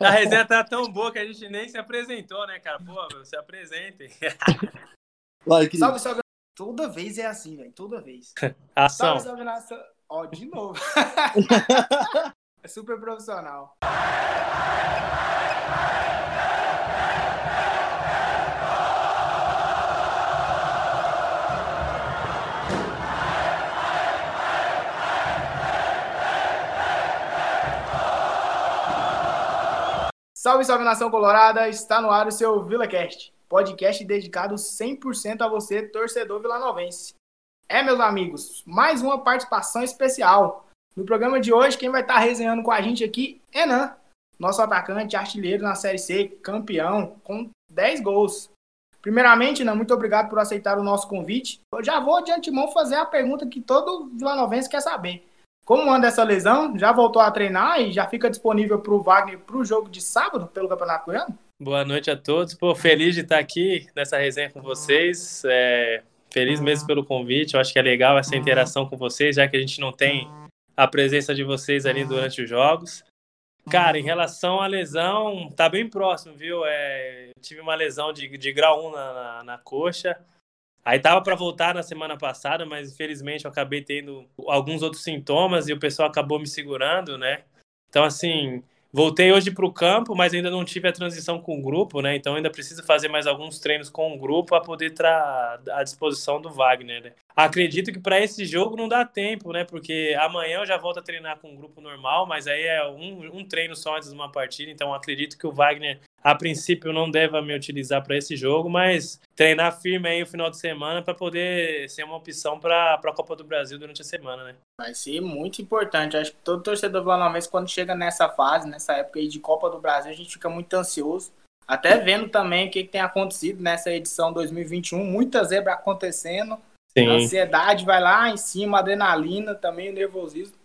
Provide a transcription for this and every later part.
A resenha tá tão boa que a gente nem se apresentou, né, cara? Pô, se apresentem. Vai, salve, salve. Toda vez é assim, velho. Toda vez. Ação. Salve, salve, nação. Ó, de novo. é super profissional. Salve, salve nação colorada! Está no ar o seu VilaCast, podcast dedicado 100% a você, torcedor vilanovense. É, meus amigos, mais uma participação especial. No programa de hoje, quem vai estar resenhando com a gente aqui é Enan, nosso atacante artilheiro na Série C, campeão, com 10 gols. Primeiramente, Enan, muito obrigado por aceitar o nosso convite. Eu já vou de antemão fazer a pergunta que todo vilanovense quer saber. Como anda essa lesão? Já voltou a treinar e já fica disponível para o Wagner para o jogo de sábado pelo Campeonato Goiano? Boa noite a todos. Pô, feliz de estar aqui nessa resenha com vocês. É, feliz mesmo pelo convite. Eu acho que é legal essa interação com vocês, já que a gente não tem a presença de vocês ali durante os jogos. Cara, em relação à lesão, tá bem próximo, viu? É, tive uma lesão de, de grau 1 na, na, na coxa. Aí tava para voltar na semana passada, mas infelizmente eu acabei tendo alguns outros sintomas e o pessoal acabou me segurando, né? Então, assim, voltei hoje para o campo, mas ainda não tive a transição com o grupo, né? Então ainda preciso fazer mais alguns treinos com o grupo para poder estar à disposição do Wagner. Né? Acredito que para esse jogo não dá tempo, né? Porque amanhã eu já volto a treinar com o grupo normal, mas aí é um, um treino só antes de uma partida, então acredito que o Wagner a princípio não deva me utilizar para esse jogo, mas treinar firme aí o final de semana para poder ser uma opção para a Copa do Brasil durante a semana, né? Vai ser muito importante. Acho que todo torcedor Flamengo quando chega nessa fase, nessa época aí de Copa do Brasil, a gente fica muito ansioso. Até vendo também o que, que tem acontecido nessa edição 2021, muita zebra acontecendo. Sim. A ansiedade vai lá em cima, adrenalina, também o nervosismo.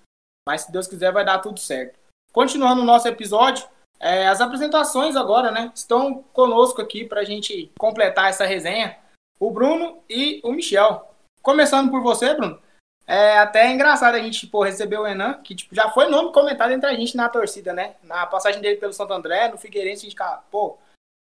Mas se Deus quiser, vai dar tudo certo. Continuando o nosso episódio, é, as apresentações agora, né? Estão conosco aqui para a gente completar essa resenha. O Bruno e o Michel. Começando por você, Bruno. É até engraçado a gente pô, receber o Enan, que tipo, já foi nome comentado entre a gente na torcida, né? Na passagem dele pelo Santo André, no Figueirense, a gente ficava, pô,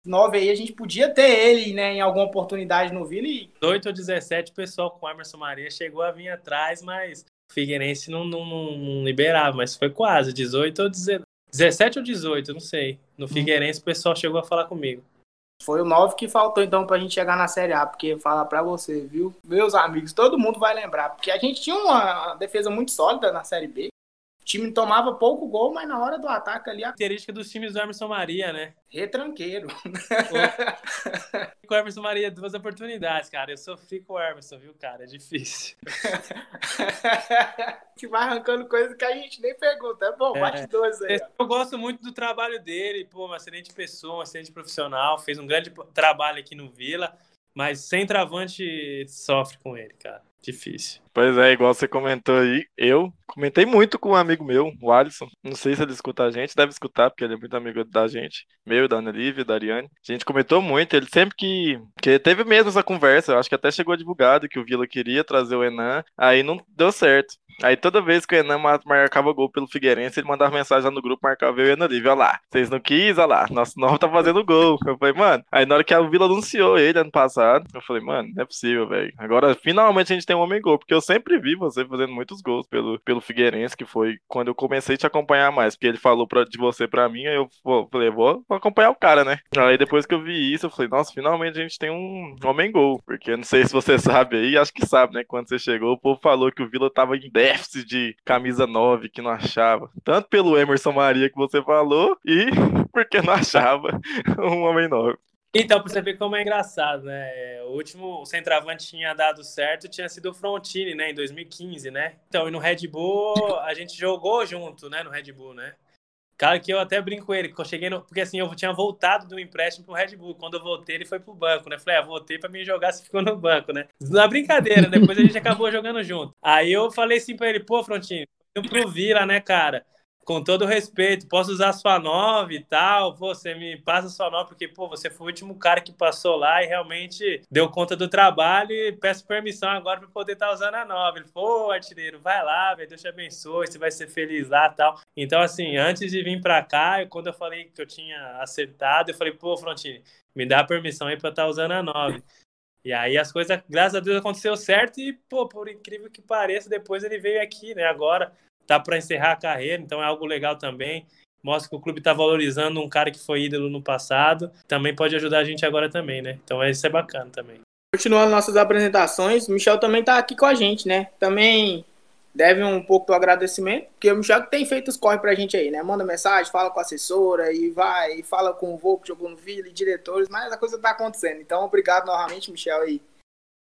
nove aí, a gente podia ter ele, né, em alguma oportunidade no Vila. E... 8 ou 17, o pessoal com o Emerson Maria chegou a vir atrás, mas o Figueirense não, não, não, liberava, mas foi quase, 18 ou 19. 17 ou 18, não sei. No hum. Figueirense o pessoal chegou a falar comigo. Foi o 9 que faltou então pra gente chegar na Série A, porque fala pra você, viu? Meus amigos, todo mundo vai lembrar, porque a gente tinha uma defesa muito sólida na Série B. O time tomava pouco gol, mas na hora do ataque ali. A característica dos times do Emerson Maria, né? Retranqueiro. com o Emerson Maria, duas oportunidades, cara. Eu sofri com o Emerson, viu, cara? É difícil. que vai arrancando coisas que a gente nem pergunta. É bom, é. bate dois aí. Eu gosto muito do trabalho dele, pô, uma excelente pessoa, um excelente profissional. Fez um grande trabalho aqui no Vila, mas sem travante sofre com ele, cara. Difícil. Pois é, igual você comentou aí, eu comentei muito com um amigo meu, o Alisson. Não sei se ele escuta a gente, deve escutar, porque ele é muito amigo da gente, meu, da Ana Lívia, da Ariane. A gente comentou muito, ele sempre que. que teve mesmo essa conversa, eu acho que até chegou divulgado que o Vila queria trazer o Enan, aí não deu certo. Aí toda vez que o Enan marcava gol pelo Figueirense, ele mandava mensagem lá no grupo, marcava eu e a Ana Lívia, olha lá, vocês não quis, olha lá, nosso nome tá fazendo gol. Eu falei, mano, aí na hora que a Vila anunciou ele ano passado, eu falei, mano, não é possível, velho. Agora finalmente a gente tem um homem gol, porque eu sempre vi você fazendo muitos gols pelo, pelo Figueirense, que foi quando eu comecei a te acompanhar mais, porque ele falou pra, de você pra mim, aí eu falei, vou, acompanhar o cara, né? Aí depois que eu vi isso, eu falei, nossa, finalmente a gente tem um homem gol, porque não sei se você sabe aí, acho que sabe, né? Quando você chegou, o povo falou que o Vila tava em déficit de camisa 9, que não achava. Tanto pelo Emerson Maria que você falou, e porque não achava um homem 9. Então, pra você ver como é engraçado, né? O último centroavante tinha dado certo tinha sido o Frontini, né? Em 2015, né? Então, e no Red Bull, a gente jogou junto, né? No Red Bull, né? Cara, que eu até brinco com ele, que eu cheguei no... Porque assim, eu tinha voltado do empréstimo pro Red Bull. Quando eu voltei, ele foi pro banco, né? Falei, ah, voltei pra me jogar, você ficou no banco, né? Na brincadeira, depois a gente acabou jogando junto. Aí eu falei assim pra ele, pô, Frontini, eu pro Vila, né, cara? Com todo respeito, posso usar sua nove e tal, pô, você me passa sua nove, porque, pô, você foi o último cara que passou lá e realmente deu conta do trabalho e peço permissão agora para poder estar tá usando a nove. Ele falou, artilheiro, vai lá, velho, Deus te abençoe, você vai ser feliz lá e tal. Então, assim, antes de vir para cá, quando eu falei que eu tinha acertado, eu falei, pô, Frontini, me dá permissão aí para estar tá usando a nove. E aí as coisas, graças a Deus, aconteceu certo e, pô, por incrível que pareça, depois ele veio aqui, né? Agora tá para encerrar a carreira, então é algo legal também. Mostra que o clube está valorizando um cara que foi ídolo no passado. Também pode ajudar a gente agora também, né? Então isso é bacana também. Continuando nossas apresentações, o Michel também está aqui com a gente, né? Também deve um pouco do agradecimento, porque o Michel tem feito os corre pra gente aí, né? Manda mensagem, fala com a assessora e vai, e fala com o vô que jogou no Vila e diretores, mas a coisa tá acontecendo. Então, obrigado novamente, Michel, aí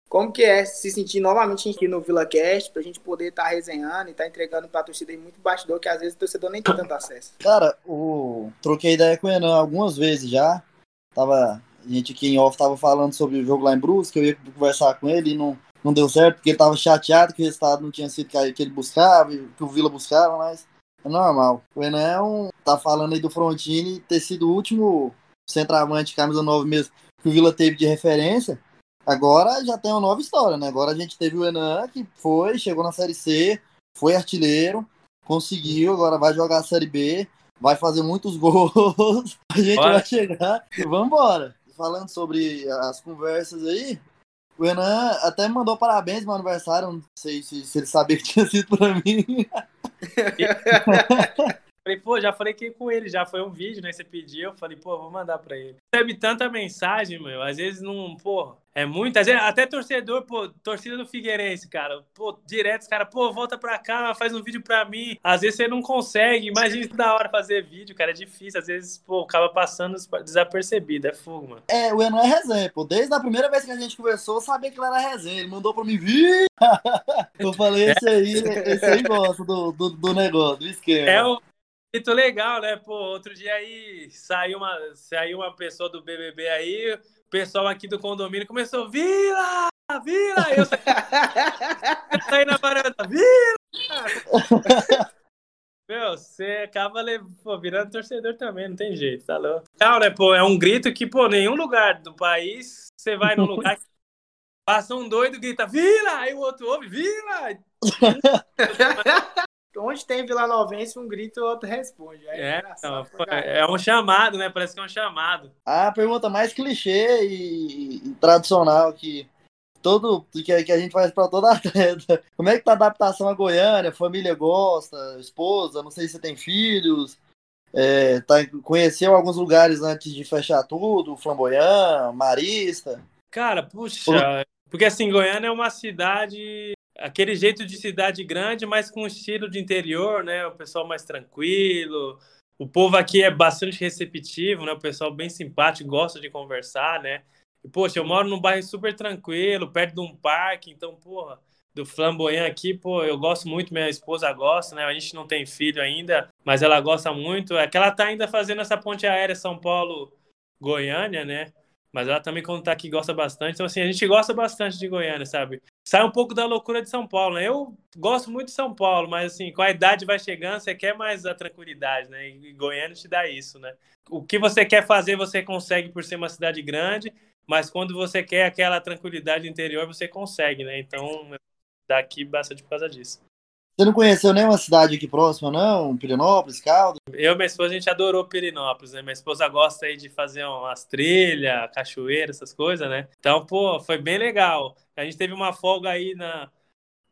como que é se sentir novamente aqui no Vila Cast, pra gente poder estar tá resenhando e estar tá entregando pra torcida aí muito bastidor, que às vezes o torcedor nem tem tanto acesso. Cara, o... troquei ideia com o Enan algumas vezes já. Tava... A gente aqui em off tava falando sobre o jogo lá em Brusque, eu ia conversar com ele e não, não deu certo, porque ele tava chateado que o resultado não tinha sido que ele buscava, que o Vila buscava, mas é normal. O Enan é um... tá falando aí do Frontini ter sido o último centroavante, camisa 9 mesmo, que o Vila teve de referência. Agora já tem uma nova história, né? Agora a gente teve o Enan, que foi, chegou na Série C, foi artilheiro, conseguiu, agora vai jogar a Série B, vai fazer muitos gols, a gente Bora. vai chegar e vamos embora. Falando sobre as conversas aí, o Enan até me mandou parabéns no meu aniversário, não sei se, se ele sabia que tinha sido pra mim. Falei, pô, já falei que com ele, já foi um vídeo, né? Você pediu, eu falei, pô, vou mandar pra ele. Recebe tanta mensagem, meu, às vezes não, pô, é muita, até torcedor, pô, torcida do Figueirense, cara, pô, direto, cara, pô, volta pra cá, faz um vídeo pra mim. Às vezes você não consegue, imagina isso da hora fazer vídeo, cara, é difícil, às vezes, pô, acaba passando desapercebido, é fogo, mano. É, o Enan é resenha, pô, desde a primeira vez que a gente conversou, eu sabia que ele era resenha, ele mandou pra mim, vir. eu falei, esse aí, esse aí gosta do, do, do negócio, do esquema. É o muito legal, né? Pô, outro dia aí saiu uma, saiu uma pessoa do BBB aí, o pessoal aqui do condomínio começou, Vila! Vila! Eu saí, saí na varanda, Vila! Meu, você acaba pô, virando torcedor também, não tem jeito, tá louco. Não, né, pô, é um grito que, pô, nenhum lugar do país você vai num lugar que passa um doido grita, Vila! Aí o outro ouve, Vila! onde tem Vila Novense, um grito e o outro responde. É, não, é, um chamado, né? Parece que é um chamado. A pergunta mais clichê e, e tradicional que todo que, que a gente faz para toda atleta. Como é que tá a adaptação a Goiânia? Família gosta, esposa, não sei se você tem filhos. É, tá, conheceu alguns lugares antes de fechar tudo, Flamboyant, Marista. Cara, puxa, porque assim, Goiânia é uma cidade aquele jeito de cidade grande, mas com estilo de interior, né? O pessoal mais tranquilo. O povo aqui é bastante receptivo, né? O pessoal bem simpático, gosta de conversar, né? E, poxa, eu moro num bairro super tranquilo, perto de um parque, então, porra, do Flamboyant aqui, pô, eu gosto muito, minha esposa gosta, né? A gente não tem filho ainda, mas ela gosta muito. É que ela tá ainda fazendo essa ponte aérea São Paulo-Goiânia, né? Mas ela também, quando tá aqui, gosta bastante. Então, assim, a gente gosta bastante de Goiânia, sabe? Sai um pouco da loucura de São Paulo, né? Eu gosto muito de São Paulo, mas, assim, com a idade vai chegando, você quer mais a tranquilidade, né? E Goiânia te dá isso, né? O que você quer fazer, você consegue por ser uma cidade grande, mas quando você quer aquela tranquilidade interior, você consegue, né? Então, daqui bastante por causa disso. Você não conheceu nenhuma cidade aqui próxima, não? Pirinópolis, Caldas? Eu e minha esposa, a gente adorou Pirinópolis, né? Minha esposa gosta aí de fazer umas trilhas, cachoeira, essas coisas, né? Então, pô, foi bem legal. A gente teve uma folga aí na...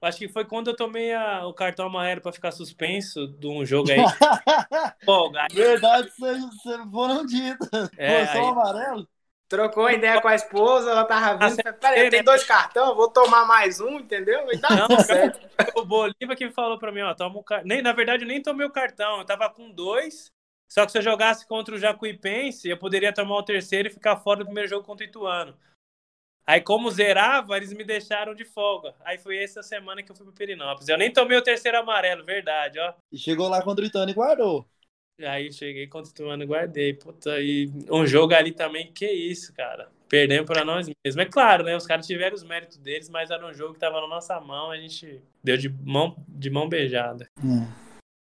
Acho que foi quando eu tomei a, o cartão amarelo para ficar suspenso de um jogo aí. folga. Verdade, vocês foram ditas. É, foi só aí... amarelo? Trocou ideia com a esposa, ela tava vindo. Ah, Peraí, tem dois cartões, vou tomar mais um, entendeu? E tá não, certo. O Bolívar que falou pra mim, ó, toma o cartão. Nem, na verdade, eu nem tomei o cartão, eu tava com dois. Só que se eu jogasse contra o Jacuipense, eu poderia tomar o terceiro e ficar fora do primeiro jogo contra o Ituano. Aí, como zerava, eles me deixaram de folga. Aí foi essa semana que eu fui pro Perinópolis. Eu nem tomei o terceiro amarelo, verdade, ó. E chegou lá contra o Ituano e guardou. Aí cheguei continuando, guardei. Puta, e um jogo ali também, que isso, cara. Perdemos para nós mesmos. É claro, né? Os caras tiveram os méritos deles, mas era um jogo que tava na nossa mão, a gente deu de mão, de mão beijada. Hum.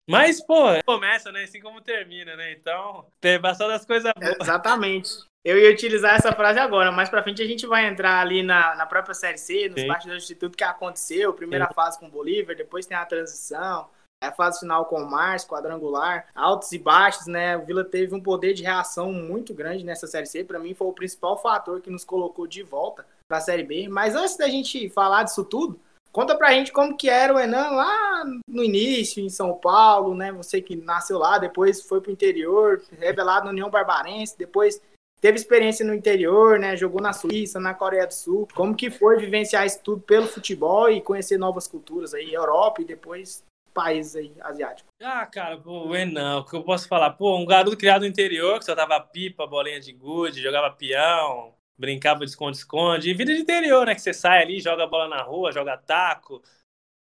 Mas, pô, começa, né? Assim como termina, né? Então, tem bastante das coisas boas. Exatamente. Eu ia utilizar essa frase agora, mais pra frente a gente vai entrar ali na, na própria Série C, nos bastidores de tudo que aconteceu. Primeira Sim. fase com o Bolívar, depois tem a transição, a fase final com o Márcio, quadrangular, altos e baixos, né? O Vila teve um poder de reação muito grande nessa Série C. Para mim, foi o principal fator que nos colocou de volta para a Série B. Mas antes da gente falar disso tudo, conta pra gente como que era o Enan lá no início, em São Paulo, né? Você que nasceu lá, depois foi pro interior, revelado na União Barbarense, depois teve experiência no interior, né? Jogou na Suíça, na Coreia do Sul. Como que foi vivenciar isso tudo pelo futebol e conhecer novas culturas aí, Europa e depois países aí asiáticos? Ah, cara, pô, o Enan, o que eu posso falar? Pô, um garoto criado no interior, que só tava pipa, bolinha de gude, jogava peão, brincava de esconde-esconde. E vida de interior, né? Que você sai ali, joga bola na rua, joga taco,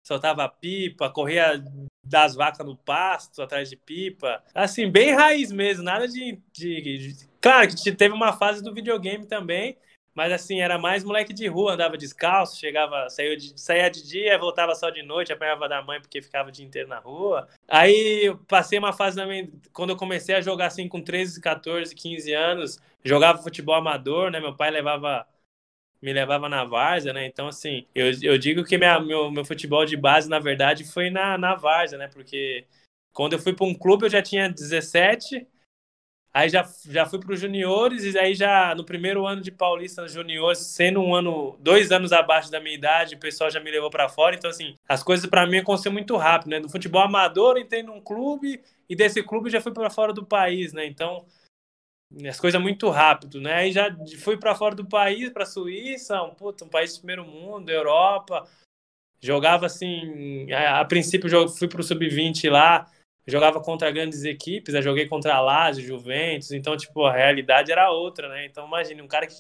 soltava pipa, corria das vacas no pasto, atrás de pipa. Assim, bem raiz mesmo, nada de, de, de... Claro que teve uma fase do videogame também, mas assim, era mais moleque de rua, andava descalço, chegava, saía de, saía de dia, voltava só de noite, apanhava da mãe porque ficava o dia inteiro na rua. Aí eu passei uma fase também, quando eu comecei a jogar assim com 13, 14, 15 anos, jogava futebol amador, né? Meu pai levava me levava na várzea, né? Então, assim, eu, eu digo que minha, meu, meu futebol de base, na verdade, foi na, na várzea, né? Porque quando eu fui para um clube, eu já tinha 17, aí já, já fui para os juniores, e aí já no primeiro ano de Paulista Juniores, sendo um ano, dois anos abaixo da minha idade, o pessoal já me levou para fora. Então, assim, as coisas para mim aconteceram muito rápido, né? No futebol amador, entrei num clube, e desse clube já fui para fora do país, né? Então as coisas muito rápido, né? Aí já fui para fora do país, para Suíça, um, puta, um país do primeiro mundo, Europa. Jogava assim, a, a princípio fui para o sub-20 lá, jogava contra grandes equipes, né? joguei contra a Lazio, Juventus, então tipo, a realidade era outra, né? Então imagine um cara que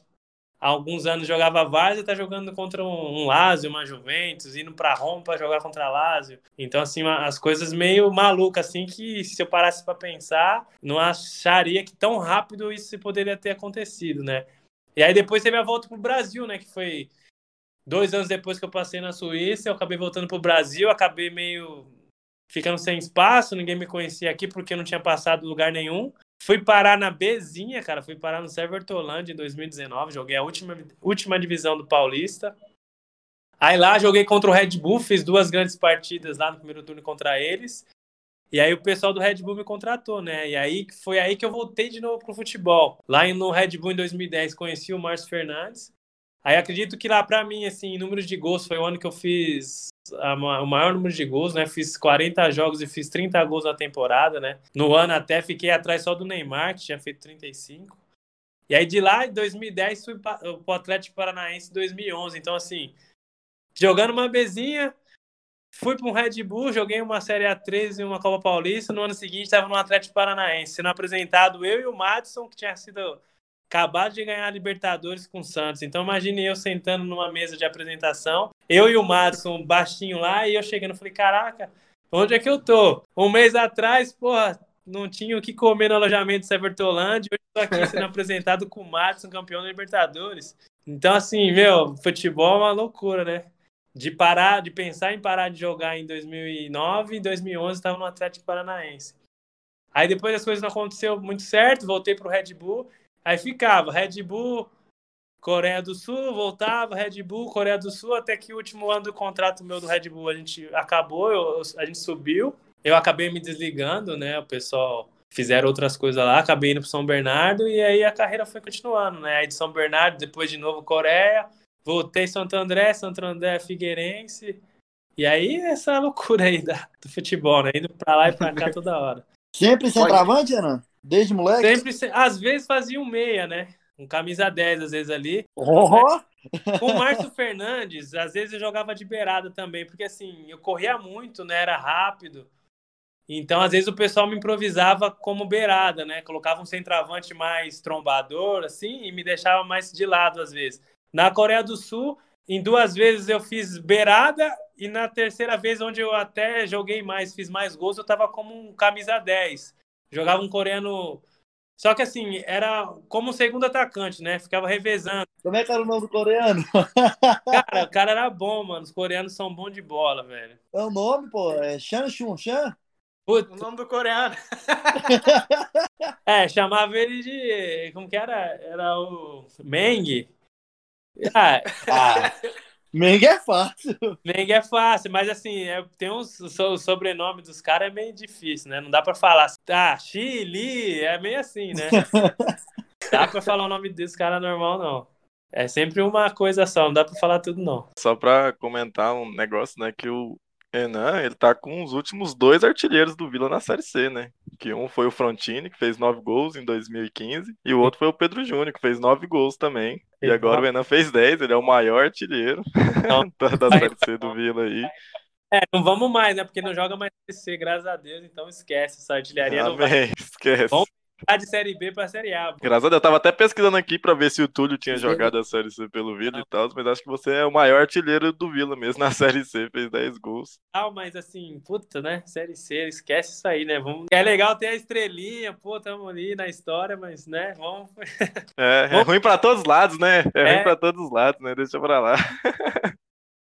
há alguns anos jogava Várzea, tá jogando contra um, um Lazio, uma Juventus, indo para Roma para jogar contra a Lazio. Então, assim, as coisas meio malucas, assim, que se eu parasse para pensar, não acharia que tão rápido isso poderia ter acontecido, né? E aí depois teve a volta pro Brasil, né? Que foi dois anos depois que eu passei na Suíça, eu acabei voltando pro Brasil, acabei meio ficando sem espaço, ninguém me conhecia aqui porque não tinha passado lugar nenhum. Fui parar na Bzinha, cara. Fui parar no Severtolândia em 2019. Joguei a última, última divisão do Paulista. Aí lá joguei contra o Red Bull, fiz duas grandes partidas lá no primeiro turno contra eles. E aí o pessoal do Red Bull me contratou, né? E aí foi aí que eu voltei de novo pro futebol. Lá no Red Bull em 2010 conheci o Márcio Fernandes. Aí acredito que lá para mim, assim, números de gols foi o ano que eu fiz o maior número de gols, né? Fiz 40 jogos e fiz 30 gols na temporada, né? No ano até fiquei atrás só do Neymar, que tinha feito 35. E aí de lá, em 2010, fui para o Atlético Paranaense em 2011. Então, assim, jogando uma bezinha, fui para um Red Bull, joguei uma Série A13 e uma Copa Paulista. No ano seguinte, estava no Atlético Paranaense, sendo apresentado eu e o Madison, que tinha sido acabado de ganhar a Libertadores com o Santos. Então imagine eu sentando numa mesa de apresentação, eu e o Madison baixinho lá, e eu chegando, falei, caraca, onde é que eu tô? Um mês atrás, porra, não tinha o que comer no alojamento de Severtolândia, hoje tô aqui sendo apresentado com o Madison, campeão da Libertadores. Então, assim, meu, futebol é uma loucura, né? De parar, de pensar em parar de jogar em 2009 e 2011 estava no Atlético Paranaense. Aí depois as coisas não aconteceram muito certo, voltei pro Red Bull Aí ficava Red Bull, Coreia do Sul, voltava, Red Bull, Coreia do Sul, até que o último ano do contrato meu do Red Bull a gente acabou, eu, a gente subiu. Eu acabei me desligando, né? O pessoal fizeram outras coisas lá, acabei indo para São Bernardo e aí a carreira foi continuando, né? Aí de São Bernardo, depois de novo Coreia, voltei Santo André, Santo André Figueirense. E aí essa loucura aí da, do futebol, né? Indo para lá e para cá toda hora. Sempre centroavante, Ana? Desde moleque? Sempre, às vezes fazia um meia, né? Um camisa 10, às vezes ali. Oh. Com o Márcio Fernandes, às vezes eu jogava de beirada também, porque assim, eu corria muito, né? Era rápido. Então, às vezes o pessoal me improvisava como beirada, né? Colocava um centroavante mais trombador, assim, e me deixava mais de lado, às vezes. Na Coreia do Sul, em duas vezes eu fiz beirada, e na terceira vez, onde eu até joguei mais, fiz mais gols, eu tava como um camisa 10 jogava um coreano. Só que assim, era como segundo atacante, né? Ficava revezando. Como é que era o nome do coreano? Cara, o cara era bom, mano. Os coreanos são bons de bola, velho. É o nome, pô. É Chan Chun Chan? O nome do coreano. é, chamava ele de. Como que era? Era o Meng. Ah, ah, Meng é fácil. Meng é fácil, mas assim, é, tem uns. O sobrenome dos caras é meio difícil, né? Não dá pra falar. Ah, Chile, é meio assim, né? dá pra falar o nome desse cara normal, não. É sempre uma coisa só, não dá pra falar tudo, não. Só pra comentar um negócio, né? Que o Renan, ele tá com os últimos dois artilheiros do Vila na Série C, né? Que um foi o Frontini, que fez nove gols em 2015, e o outro foi o Pedro Júnior, que fez nove gols também. E agora o Renan fez dez, ele é o maior artilheiro da Série C do Vila aí. É, não vamos mais, né? Porque não joga mais Série C, graças a Deus, então esquece, essa artilharia Amém, não vai. Esquece. Vamos de Série B pra Série A. Graças a Deus, eu tava até pesquisando aqui pra ver se o Túlio tinha jogado a Série C pelo Vila e tal, mas acho que você é o maior artilheiro do Vila mesmo na Série C, fez 10 gols. Ah, mas assim, puta, né? Série C, esquece isso aí, né? Vamos... É legal ter a estrelinha, pô, tamo ali na história, mas, né, vamos... É, é ruim pra todos os lados, né? É, é ruim pra todos os lados, né? Deixa pra lá.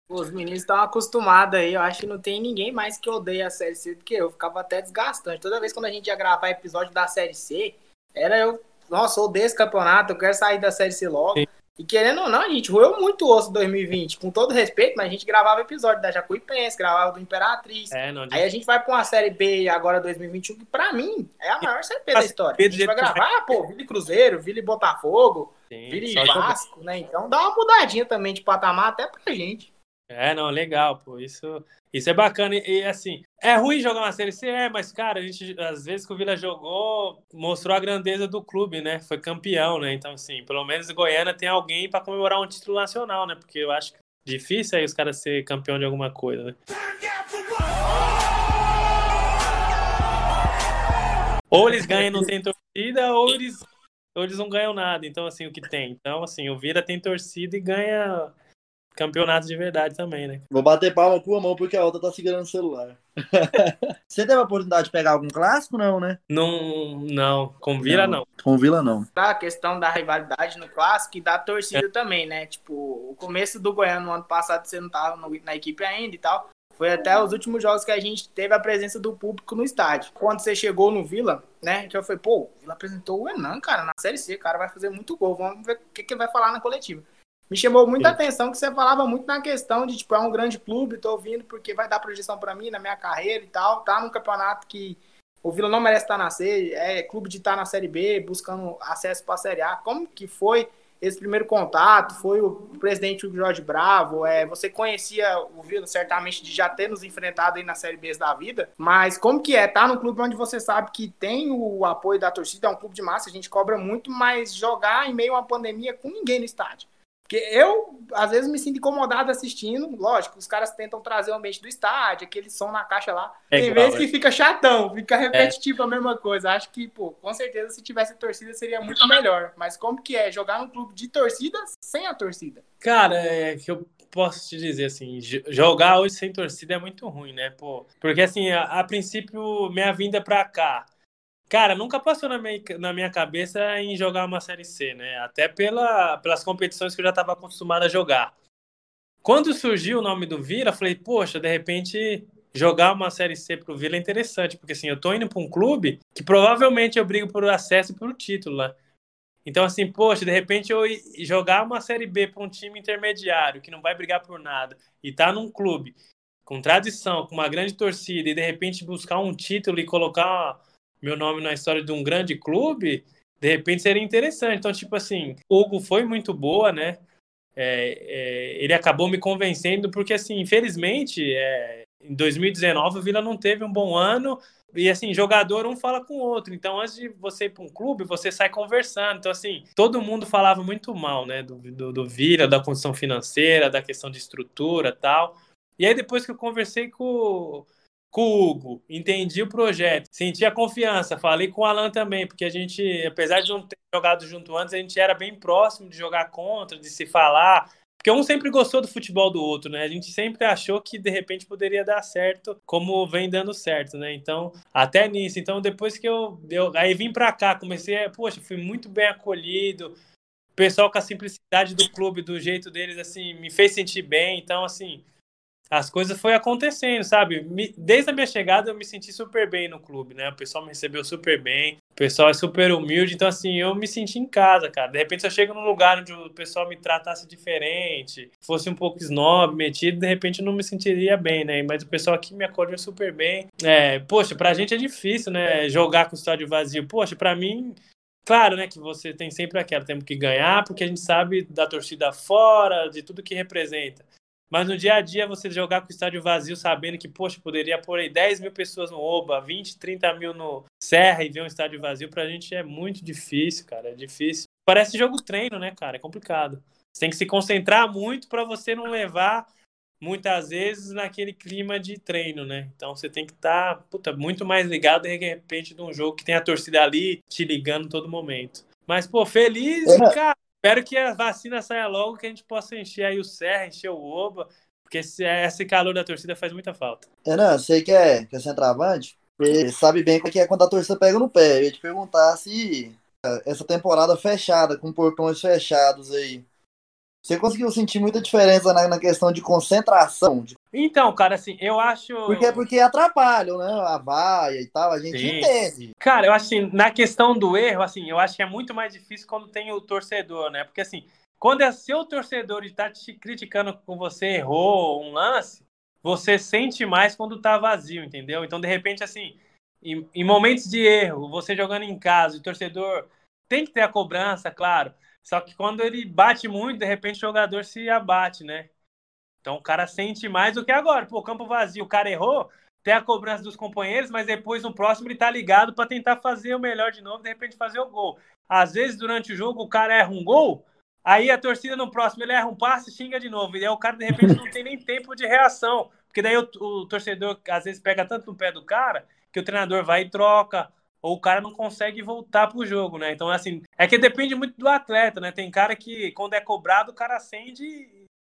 Os meninos estão acostumados aí. Eu acho que não tem ninguém mais que odeia a Série C do que eu. Ficava até desgastante. Toda vez quando a gente ia gravar episódio da Série C, era eu. Nossa, odeio esse campeonato, eu quero sair da Série C logo. Sim. E querendo ou não, a gente roeu muito o osso 2020, com todo respeito, mas a gente gravava episódio da Jacuipense, gravava do Imperatriz. É, não, Aí a gente vai pra uma Série B agora 2021, que pra mim é a maior Série B da história. A gente vai gravar, pô, Vila Cruzeiro, Vila Botafogo, Vila Vasco, né? Então dá uma mudadinha também de patamar até pra gente. É, não, legal, pô. Isso, isso é bacana. E, e, assim, é ruim jogar uma Série C, é, mas, cara, a gente, às vezes que o Vila jogou, mostrou a grandeza do clube, né? Foi campeão, né? Então, assim, pelo menos Goiânia tem alguém para comemorar um título nacional, né? Porque eu acho difícil aí os caras ser campeão de alguma coisa, né? Ou eles ganham e não tem torcida, ou eles, ou eles não ganham nada. Então, assim, o que tem? Então, assim, o Vila tem torcida e ganha campeonato de verdade também, né? Vou bater palma com a mão porque a outra tá segurando o celular. Você teve a oportunidade de pegar algum clássico, não, né? Não, não. Com Vila, não. não. Com Vila, não. A questão da rivalidade no clássico e da torcida é. também, né? Tipo, o começo do Goiânia no ano passado você não tava no, na equipe ainda e tal. Foi até os últimos jogos que a gente teve a presença do público no estádio. Quando você chegou no Vila, né? Que eu falei, pô, o Vila apresentou o Enan, cara, na Série C, o cara vai fazer muito gol. Vamos ver o que, que ele vai falar na coletiva. Me chamou muita Sim. atenção que você falava muito na questão de, tipo, é um grande clube, tô vindo porque vai dar projeção para mim, na minha carreira e tal. Tá num campeonato que o Vila não merece estar na C, é clube de estar na Série B, buscando acesso para a Série A. Como que foi esse primeiro contato? Foi o presidente Jorge Bravo? É, você conhecia o Vila certamente de já ter nos enfrentado aí na Série B da vida, mas como que é estar tá num clube onde você sabe que tem o apoio da torcida, é um clube de massa, a gente cobra muito, mas jogar em meio a uma pandemia com ninguém no estádio. Porque eu, às vezes, me sinto incomodado assistindo. Lógico, os caras tentam trazer o ambiente do estádio, aquele som na caixa lá. É Tem vezes que é. fica chatão, fica é. repetitivo é. a mesma coisa. Acho que, pô, com certeza, se tivesse torcida, seria muito melhor. Mas como que é jogar num clube de torcida sem a torcida? Cara, é que eu posso te dizer assim, jogar hoje sem torcida é muito ruim, né? Pô, porque assim, a, a princípio, minha vinda pra cá Cara, nunca passou na minha, na minha cabeça em jogar uma Série C, né? Até pela, pelas competições que eu já estava acostumado a jogar. Quando surgiu o nome do Vila, falei, poxa, de repente jogar uma Série C pro Vila é interessante, porque assim, eu tô indo para um clube que provavelmente eu brigo por acesso e pelo título lá. Né? Então, assim, poxa, de repente eu jogar uma Série B para um time intermediário que não vai brigar por nada e tá num clube com tradição, com uma grande torcida e de repente buscar um título e colocar meu nome na história de um grande clube, de repente seria interessante. Então, tipo assim, o Hugo foi muito boa, né? É, é, ele acabou me convencendo, porque, assim, infelizmente, é, em 2019 o Vila não teve um bom ano. E assim, jogador um fala com o outro. Então, antes de você ir para um clube, você sai conversando. Então, assim, todo mundo falava muito mal, né? Do, do, do Vila, da condição financeira, da questão de estrutura tal. E aí, depois que eu conversei com, com o Hugo, entendi o projeto, senti a confiança, falei com o Alan também, porque a gente, apesar de não ter jogado junto antes, a gente era bem próximo de jogar contra, de se falar, porque um sempre gostou do futebol do outro, né? A gente sempre achou que de repente poderia dar certo, como vem dando certo, né? Então, até nisso. Então, depois que eu, eu aí vim para cá, comecei, poxa, fui muito bem acolhido. O pessoal com a simplicidade do clube, do jeito deles, assim, me fez sentir bem. Então, assim, as coisas foi acontecendo, sabe? Desde a minha chegada eu me senti super bem no clube, né? O pessoal me recebeu super bem, o pessoal é super humilde, então assim, eu me senti em casa, cara. De repente se eu chego num lugar onde o pessoal me tratasse diferente, fosse um pouco snob, metido, de repente eu não me sentiria bem, né? Mas o pessoal aqui me acolheu super bem. É, poxa, pra gente é difícil, né? Jogar com o estádio vazio. Poxa, pra mim, Claro, né, que você tem sempre aquela, temos que ganhar, porque a gente sabe da torcida fora, de tudo que representa. Mas no dia a dia, você jogar com o estádio vazio, sabendo que, poxa, poderia pôr aí 10 mil pessoas no Oba, 20, 30 mil no Serra e ver um estádio vazio, pra gente é muito difícil, cara. É difícil. Parece jogo treino, né, cara? É complicado. Você tem que se concentrar muito para você não levar muitas vezes naquele clima de treino, né? Então você tem que estar tá, muito mais ligado de repente num jogo que tem a torcida ali te ligando todo momento. Mas, pô, feliz, é. cara. Espero que a vacina saia logo, que a gente possa encher aí o Serra, encher o Oba, porque esse, esse calor da torcida faz muita falta. Renan, sei que é, que é centroavante, sabe bem o que é quando a torcida pega no pé. Eu ia te perguntar se essa temporada fechada, com portões fechados aí, você conseguiu sentir muita diferença na, na questão de concentração? De... Então, cara, assim, eu acho. Porque, porque atrapalham, né? A vaia e tal, a gente Sim. entende. Cara, eu acho assim, na questão do erro, assim, eu acho que é muito mais difícil quando tem o torcedor, né? Porque assim, quando é seu torcedor e tá te criticando com você errou um lance, você sente mais quando tá vazio, entendeu? Então, de repente, assim, em, em momentos de erro, você jogando em casa, o torcedor tem que ter a cobrança, claro. Só que quando ele bate muito, de repente o jogador se abate, né? Então o cara sente mais do que agora. Pô, campo vazio, o cara errou, tem a cobrança dos companheiros, mas depois no próximo ele tá ligado para tentar fazer o melhor de novo, de repente fazer o gol. Às vezes durante o jogo o cara erra um gol, aí a torcida no próximo ele erra um passe e xinga de novo. E aí o cara de repente não tem nem tempo de reação, porque daí o, o torcedor às vezes pega tanto no pé do cara que o treinador vai e troca, ou o cara não consegue voltar pro jogo, né? Então, assim, é que depende muito do atleta, né? Tem cara que, quando é cobrado, o cara acende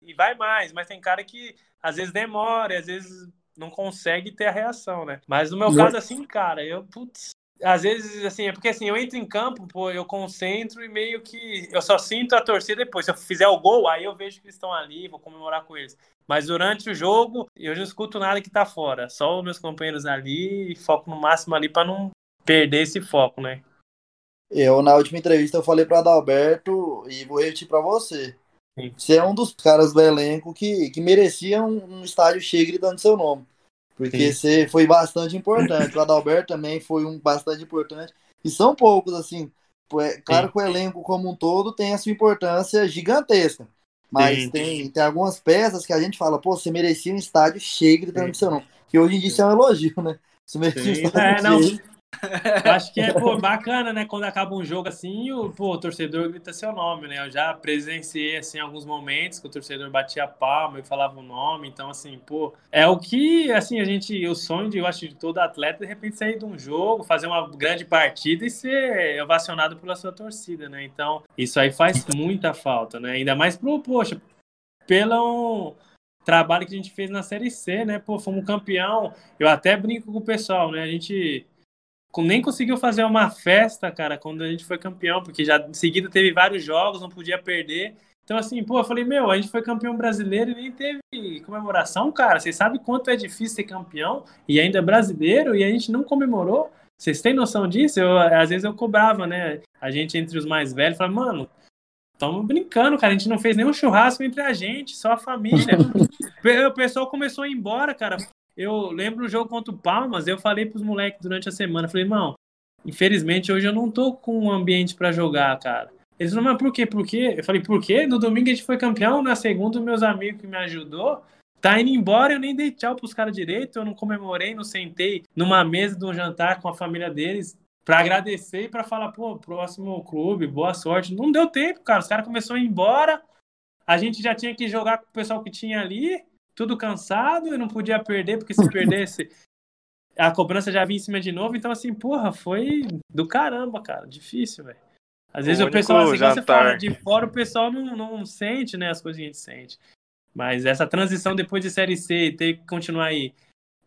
e vai mais, mas tem cara que às vezes demora, às vezes não consegue ter a reação, né? Mas no meu caso, assim, cara, eu, putz, às vezes, assim, é porque assim, eu entro em campo, pô, eu concentro e meio que eu só sinto a torcida depois. Se eu fizer o gol, aí eu vejo que eles estão ali, vou comemorar com eles. Mas durante o jogo, eu não escuto nada que tá fora. Só os meus companheiros ali e foco no máximo ali para não perder esse foco, né? Eu, na última entrevista, eu falei para Adalberto e vou repetir para você. Sim. Você é um dos caras do elenco que, que merecia um, um estádio cheio gritando seu nome. Porque Sim. você foi bastante importante. O Adalberto também foi um bastante importante. E são poucos, assim. É, claro Sim. que o elenco como um todo tem a sua importância gigantesca. Mas tem, tem algumas peças que a gente fala, pô, você merecia um estádio cheio gritando seu nome. Que hoje em dia isso é um elogio, né? Você merecia um estádio é, não, cheio. Acho que é pô, bacana, né? Quando acaba um jogo assim, o, pô, o torcedor grita seu nome, né? Eu já presenciei assim alguns momentos que o torcedor batia a palma e falava o nome, então assim, pô, é o que assim a gente, o sonho de eu acho de todo atleta de repente sair de um jogo, fazer uma grande partida e ser ovacionado pela sua torcida, né? Então, isso aí faz muita falta, né? Ainda mais pro, poxa, pelo trabalho que a gente fez na série C, né? Pô, fomos campeão. Eu até brinco com o pessoal, né? A gente nem conseguiu fazer uma festa, cara, quando a gente foi campeão, porque já em seguida teve vários jogos, não podia perder. Então, assim, pô, eu falei, meu, a gente foi campeão brasileiro e nem teve comemoração, cara. Vocês sabem quanto é difícil ser campeão e ainda é brasileiro e a gente não comemorou? Vocês têm noção disso? Eu, às vezes eu cobrava, né? A gente entre os mais velhos, falava, mano, estamos brincando, cara. A gente não fez nenhum churrasco entre a gente, só a família. o pessoal começou a ir embora, cara. Eu lembro o jogo contra o Palmas, eu falei pros moleques durante a semana, falei, irmão, infelizmente hoje eu não tô com um ambiente para jogar, cara. Eles falaram, mas por quê? Por quê? Eu falei, por quê? No domingo a gente foi campeão, na segunda meus amigos que me ajudou, tá indo embora, eu nem dei tchau pros caras direito, eu não comemorei, não sentei numa mesa de um jantar com a família deles para agradecer e para falar, pô, próximo clube, boa sorte. Não deu tempo, cara. Os caras começaram a ir embora. A gente já tinha que jogar com o pessoal que tinha ali tudo cansado e não podia perder, porque se perdesse, a cobrança já vinha em cima de novo. Então, assim, porra, foi do caramba, cara. Difícil, velho. Às vezes o, o pessoal, assim, você fala, de fora o pessoal não, não sente, né, as coisas que a gente sente. Mas essa transição depois de Série C, ter que continuar aí,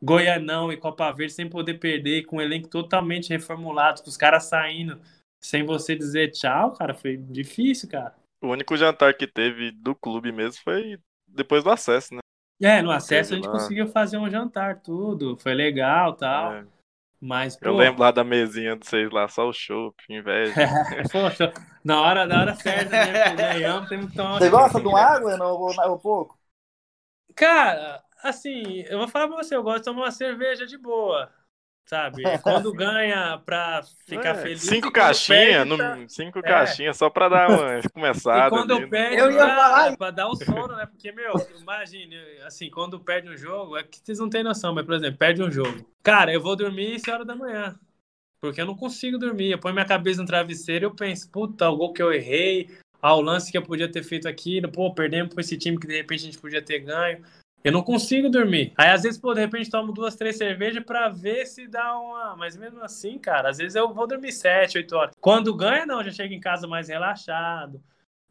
Goianão e Copa Verde sem poder perder, com o elenco totalmente reformulado, com os caras saindo, sem você dizer tchau, cara, foi difícil, cara. O único jantar que teve do clube mesmo foi depois do acesso, né? É, no acesso a gente lá. conseguiu fazer um jantar, tudo. Foi legal tal. É. Mas, pô, Eu lembro lá da mesinha de vocês lá, só o chopp, inveja. Poxa, na hora, na hora certa, né? Ganhamos, temos que tomar Você gosta de uma água não, ou, ou pouco? Cara, assim, eu vou falar pra você, eu gosto de tomar uma cerveja de boa, sabe? Quando ganha pra ficar É, feliz. Cinco e quando caixinhas, perde, tá- no- cinco É. caixinhas, só pra dar uma E começada. quando ali, eu né? perdo, Eu ia pra, falar- pra dar o sono, né? Porque, meu, imagine, assim, quando perde um jogo, é que vocês não têm noção, mas, por exemplo, perde um jogo. Cara, eu vou dormir 6 horas da manhã. Porque eu não consigo dormir. Eu ponho minha cabeça no travesseiro e eu penso, puta, o gol que eu errei, ah, o lance que eu podia ter feito aqui, pô, perdemos pra esse time que de repente a gente podia ter ganho. Eu não consigo dormir. Aí, às vezes, pô, de repente tomo duas, três cervejas pra ver se dá uma. Mas mesmo assim, cara, às vezes eu vou dormir sete, oito horas. Quando ganha, não, já chego em casa mais relaxado,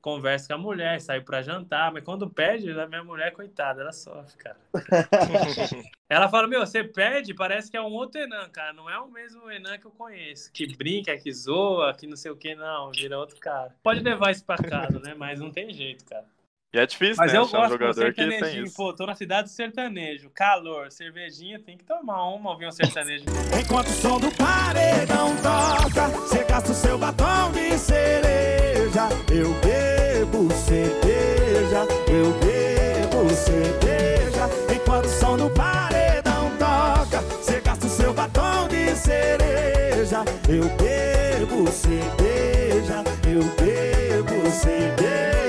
converso com a mulher, saio pra jantar. Mas quando perde, a minha mulher, coitada, ela sofre, cara. Ela fala: Meu, você perde, parece que é um outro Enan, cara. Não é o mesmo Enan que eu conheço. Que brinca, que zoa, que não sei o que, não. Vira outro cara. Pode levar isso pra casa, né? Mas não tem jeito, cara. E é difícil, Mas né? eu um gosto do jogador que tem sertanejinho. isso. Pô, tô na cidade do sertanejo. Calor, cervejinha, tem que tomar uma, ouvir um sertanejo. Enquanto o som do paredão toca, você gasta o seu batom de cereja. Eu bebo cerveja, eu bebo cerveja. Enquanto o som do paredão toca, você gasta o seu batom de cereja. Eu bebo cerveja, eu bebo cerveja.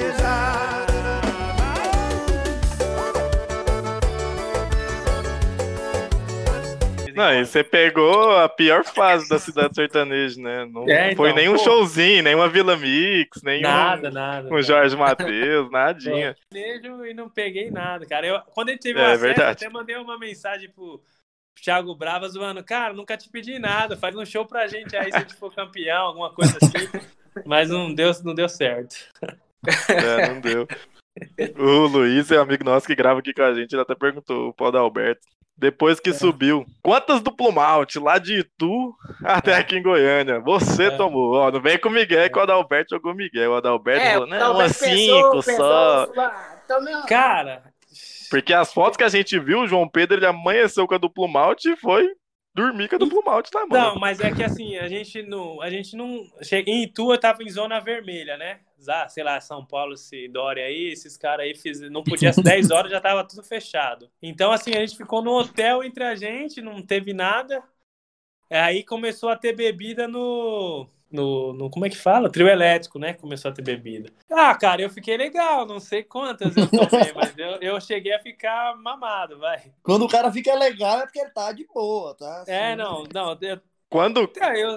Não, e você pegou a pior fase da cidade sertaneja, né? Não É, então, foi nenhum pô. showzinho, nenhuma Vila Mix, nenhum Nada, nada. com Jorge Matheus, nadinha. sertanejo e não peguei nada, cara. Eu, quando ele teve É, o acesso, verdade. até mandei uma mensagem pro Thiago Brava zoando, cara, nunca te pedi nada, faz um show pra gente aí se a gente for campeão, alguma coisa assim. Mas não deu, não deu certo. É, não deu. O Luiz é um amigo nosso que grava aqui com a gente, ele até perguntou, o Paulo Alberto. Depois É. que subiu, quantas duplo malte lá de Itu até aqui em Goiânia? Você É. tomou. Ó, não vem com o Miguel, que o Adalberto jogou Miguel. O Adalberto falou, não, talvez umas pensou- cinco pensou, só. uma- Cara, Porque as fotos que a gente viu, o João Pedro ele amanheceu com a duplo malte e foi dormir com a duplo malte na mão. Não, mas é que assim, a gente não. A gente não. Cheguei em Itu, eu tava em zona vermelha, né? Ah, sei lá, São Paulo, esse Dória aí, esses caras aí fiz, não podia às 10 horas, já tava tudo fechado. Então, assim, a gente ficou no hotel entre a gente, não teve nada. Aí começou a ter bebida no. No, no, como é que fala? Trio elétrico, né? Começou a ter bebida. Ah, cara, eu fiquei legal, não sei quantas eu tomei, mas eu, eu cheguei a ficar mamado, vai. Quando o cara fica legal é porque ele tá de boa, tá? É, Assim, não, não. Eu, Quando, eu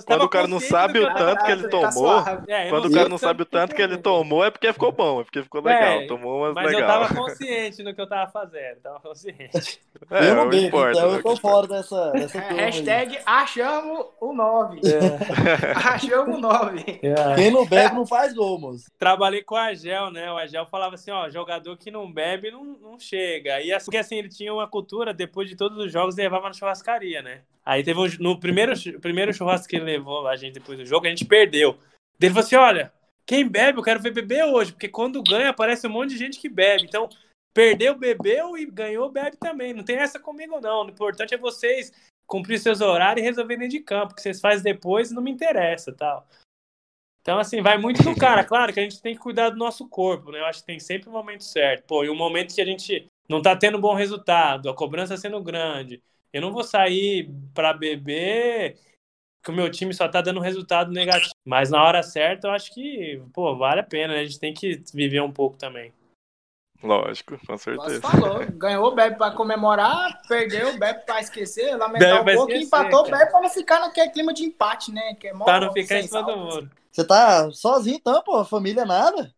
quando o cara não consciente sabe do o eu tanto que ele Tá tomou. É, eu quando o cara não sabe o tanto que ele tomou, é porque ficou bom, é porque ficou legal. É, Tomou umas Mas eu legal. tava consciente no que eu tava fazendo, tava consciente. É, eu não bebo, importa, então né, eu tô fora dessa, dessa aí. Hashtag achamos o 9. É. Achamos o 9. Quem não bebe não faz gol, moço. Trabalhei com o Agel, né? O Agel falava assim, ó, jogador que não bebe não, não chega. E assim, porque assim, ele tinha uma cultura, depois de todos os jogos, ele levava na churrascaria, né? Aí teve um, no primeiro, primeiro churrasco que ele levou a gente depois do jogo, a gente perdeu. Ele falou assim, olha, quem bebe, eu quero ver beber hoje, porque quando ganha aparece um monte de gente que bebe. Então, perdeu, bebeu e ganhou, bebe também. Não tem essa comigo, não. O importante é vocês cumprir seus horários e resolver dentro de campo. O que vocês fazem depois não me interessa, tal. Então, assim, vai muito do cara. Claro que a gente tem que cuidar do nosso corpo, né? Eu acho que tem sempre o momento certo. Pô, e o momento que a gente não tá tendo bom resultado, a cobrança sendo grande. Eu não vou sair pra beber que o meu time só tá dando resultado negativo. Mas na hora certa, eu acho que, pô, vale a pena, né? A gente tem que viver um pouco também. Lógico, com Você certeza. falou, ganhou, bebe pra comemorar, perdeu, bebe pra esquecer, lamentar Bebe um pouco e esquecer, empatou, cara. bem pra não ficar naquele clima de empate, né? Que é mó Pra não ficar em cima do muro. Você tá sozinho então, pô? Família nada?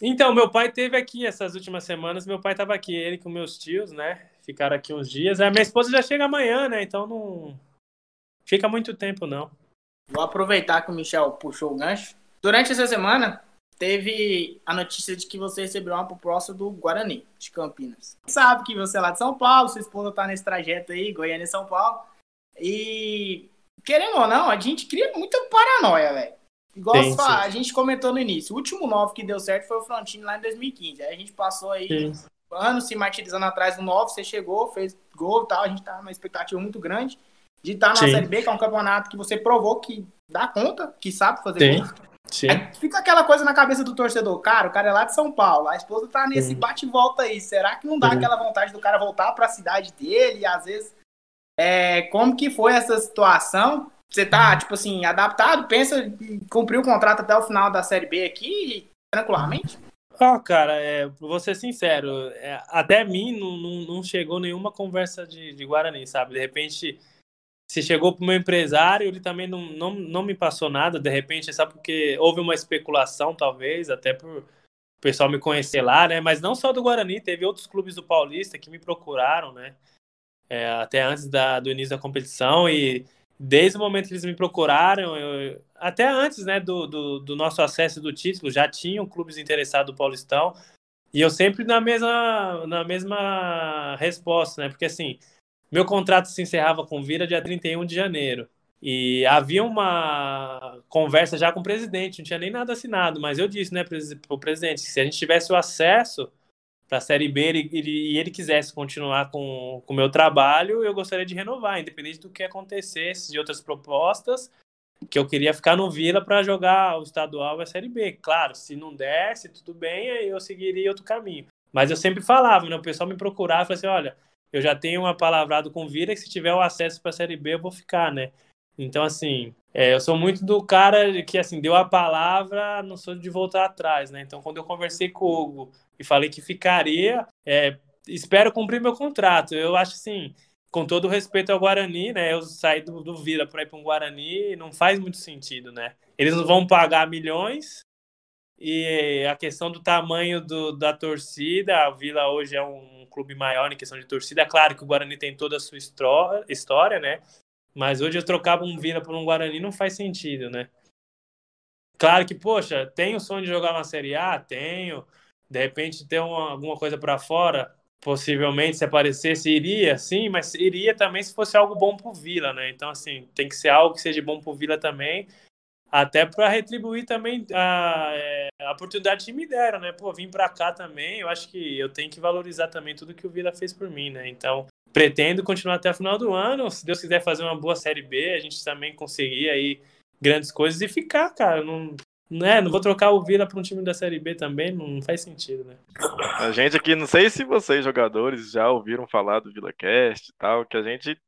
Então, meu pai teve aqui essas últimas semanas, meu pai tava aqui, ele com meus tios, né? Ficaram aqui uns dias. A minha esposa já chega amanhã, né? Então não fica muito tempo, não. Vou aproveitar que o Michel puxou o gancho. Durante essa semana, teve a notícia de que você recebeu uma proposta do Guarani, de Campinas. Sabe que você é lá de São Paulo, sua esposa tá nesse trajeto aí, Goiânia e São Paulo. E, querendo ou não, a gente cria muita paranoia, velho. Igual Sim, sim. a gente comentou no início, o último 9 que deu certo foi o Frontino lá em 2015. Aí a gente passou aí anos se martirizando atrás do 9, você chegou, fez gol e tal, a gente tá numa expectativa muito grande de estar na Sim. Série B, que é um campeonato que você provou que dá conta, que sabe fazer Sim. gol. Sim. Aí fica aquela coisa na cabeça do torcedor, cara, o cara é lá de São Paulo, a esposa tá nesse Sim. bate e volta aí, será que não dá Sim. aquela vontade do cara voltar pra cidade dele, e às vezes, é, como que foi essa situação? Você tá, tipo assim, adaptado, pensa em cumprir o contrato até o final da Série B aqui, tranquilamente? Ó, cara, é, vou ser sincero, é, até mim não, não, não chegou nenhuma conversa de, de Guarani, sabe? De repente, se chegou pro meu empresário, ele também não, não, não me passou nada, de repente, sabe? Porque houve uma especulação, talvez, até por o pessoal me conhecer lá, né? Mas não só do Guarani, teve outros clubes do Paulista que me procuraram, né? É, até antes da, do início da competição e desde o momento que eles me procuraram, eu- até antes né, do, do, do nosso acesso do título, já tinham clubes interessados do Paulistão, e eu sempre na mesma, na mesma resposta, né? Porque assim, meu contrato se encerrava com Vira dia 31 de janeiro. E havia uma conversa já com o presidente, não tinha nem nada assinado, mas eu disse, né, para o presidente, se a gente tivesse o acesso para a Série B ele- ele- e ele quisesse continuar com com o meu trabalho, eu gostaria de renovar, independente do que acontecesse, de outras propostas, que eu queria ficar no Vila para jogar o estadual e a Série B. Claro, se não desse, tudo bem, aí eu seguiria outro caminho. Mas eu sempre falava, né? O pessoal me procurava e falava assim: olha, eu já tenho uma palavrado com o Vila que se tiver o acesso para a Série B eu vou ficar, né? Então, assim, é, eu sou muito do cara que, assim, deu a palavra, não sou de voltar atrás, né? Então, quando eu conversei com o Hugo e falei que ficaria, é, espero cumprir meu contrato. Eu acho, assim, com todo respeito ao Guarani, né? Eu sair do, do Vila para ir para um Guarani não faz muito sentido, né? Eles não vão pagar milhões e a questão do tamanho do, da torcida, a Vila hoje é um clube maior em questão de torcida. Claro que o Guarani tem toda a sua histó- história, né? Mas hoje eu trocava um Vila por um Guarani não faz sentido, né? Claro que, poxa, tenho o sonho de jogar uma Série A? Tenho. De repente ter uma, alguma coisa para fora, possivelmente se aparecesse iria, sim, mas iria também se fosse algo bom pro Vila, né? Então, assim, tem que ser algo que seja bom pro Vila também, até para retribuir também a, é, a oportunidade que me deram, né? Pô, vim para cá também, eu acho que eu tenho que valorizar também tudo que o Vila fez por mim, né? Então, pretendo continuar até o final do ano, se Deus quiser fazer uma boa Série B, a gente também conseguir aí grandes coisas e ficar, cara, não, né? Não vou trocar o Vila para um time da Série B também, não faz sentido, né? A gente aqui, não sei se vocês, jogadores, já ouviram falar do VilaCast e tal, que a gente,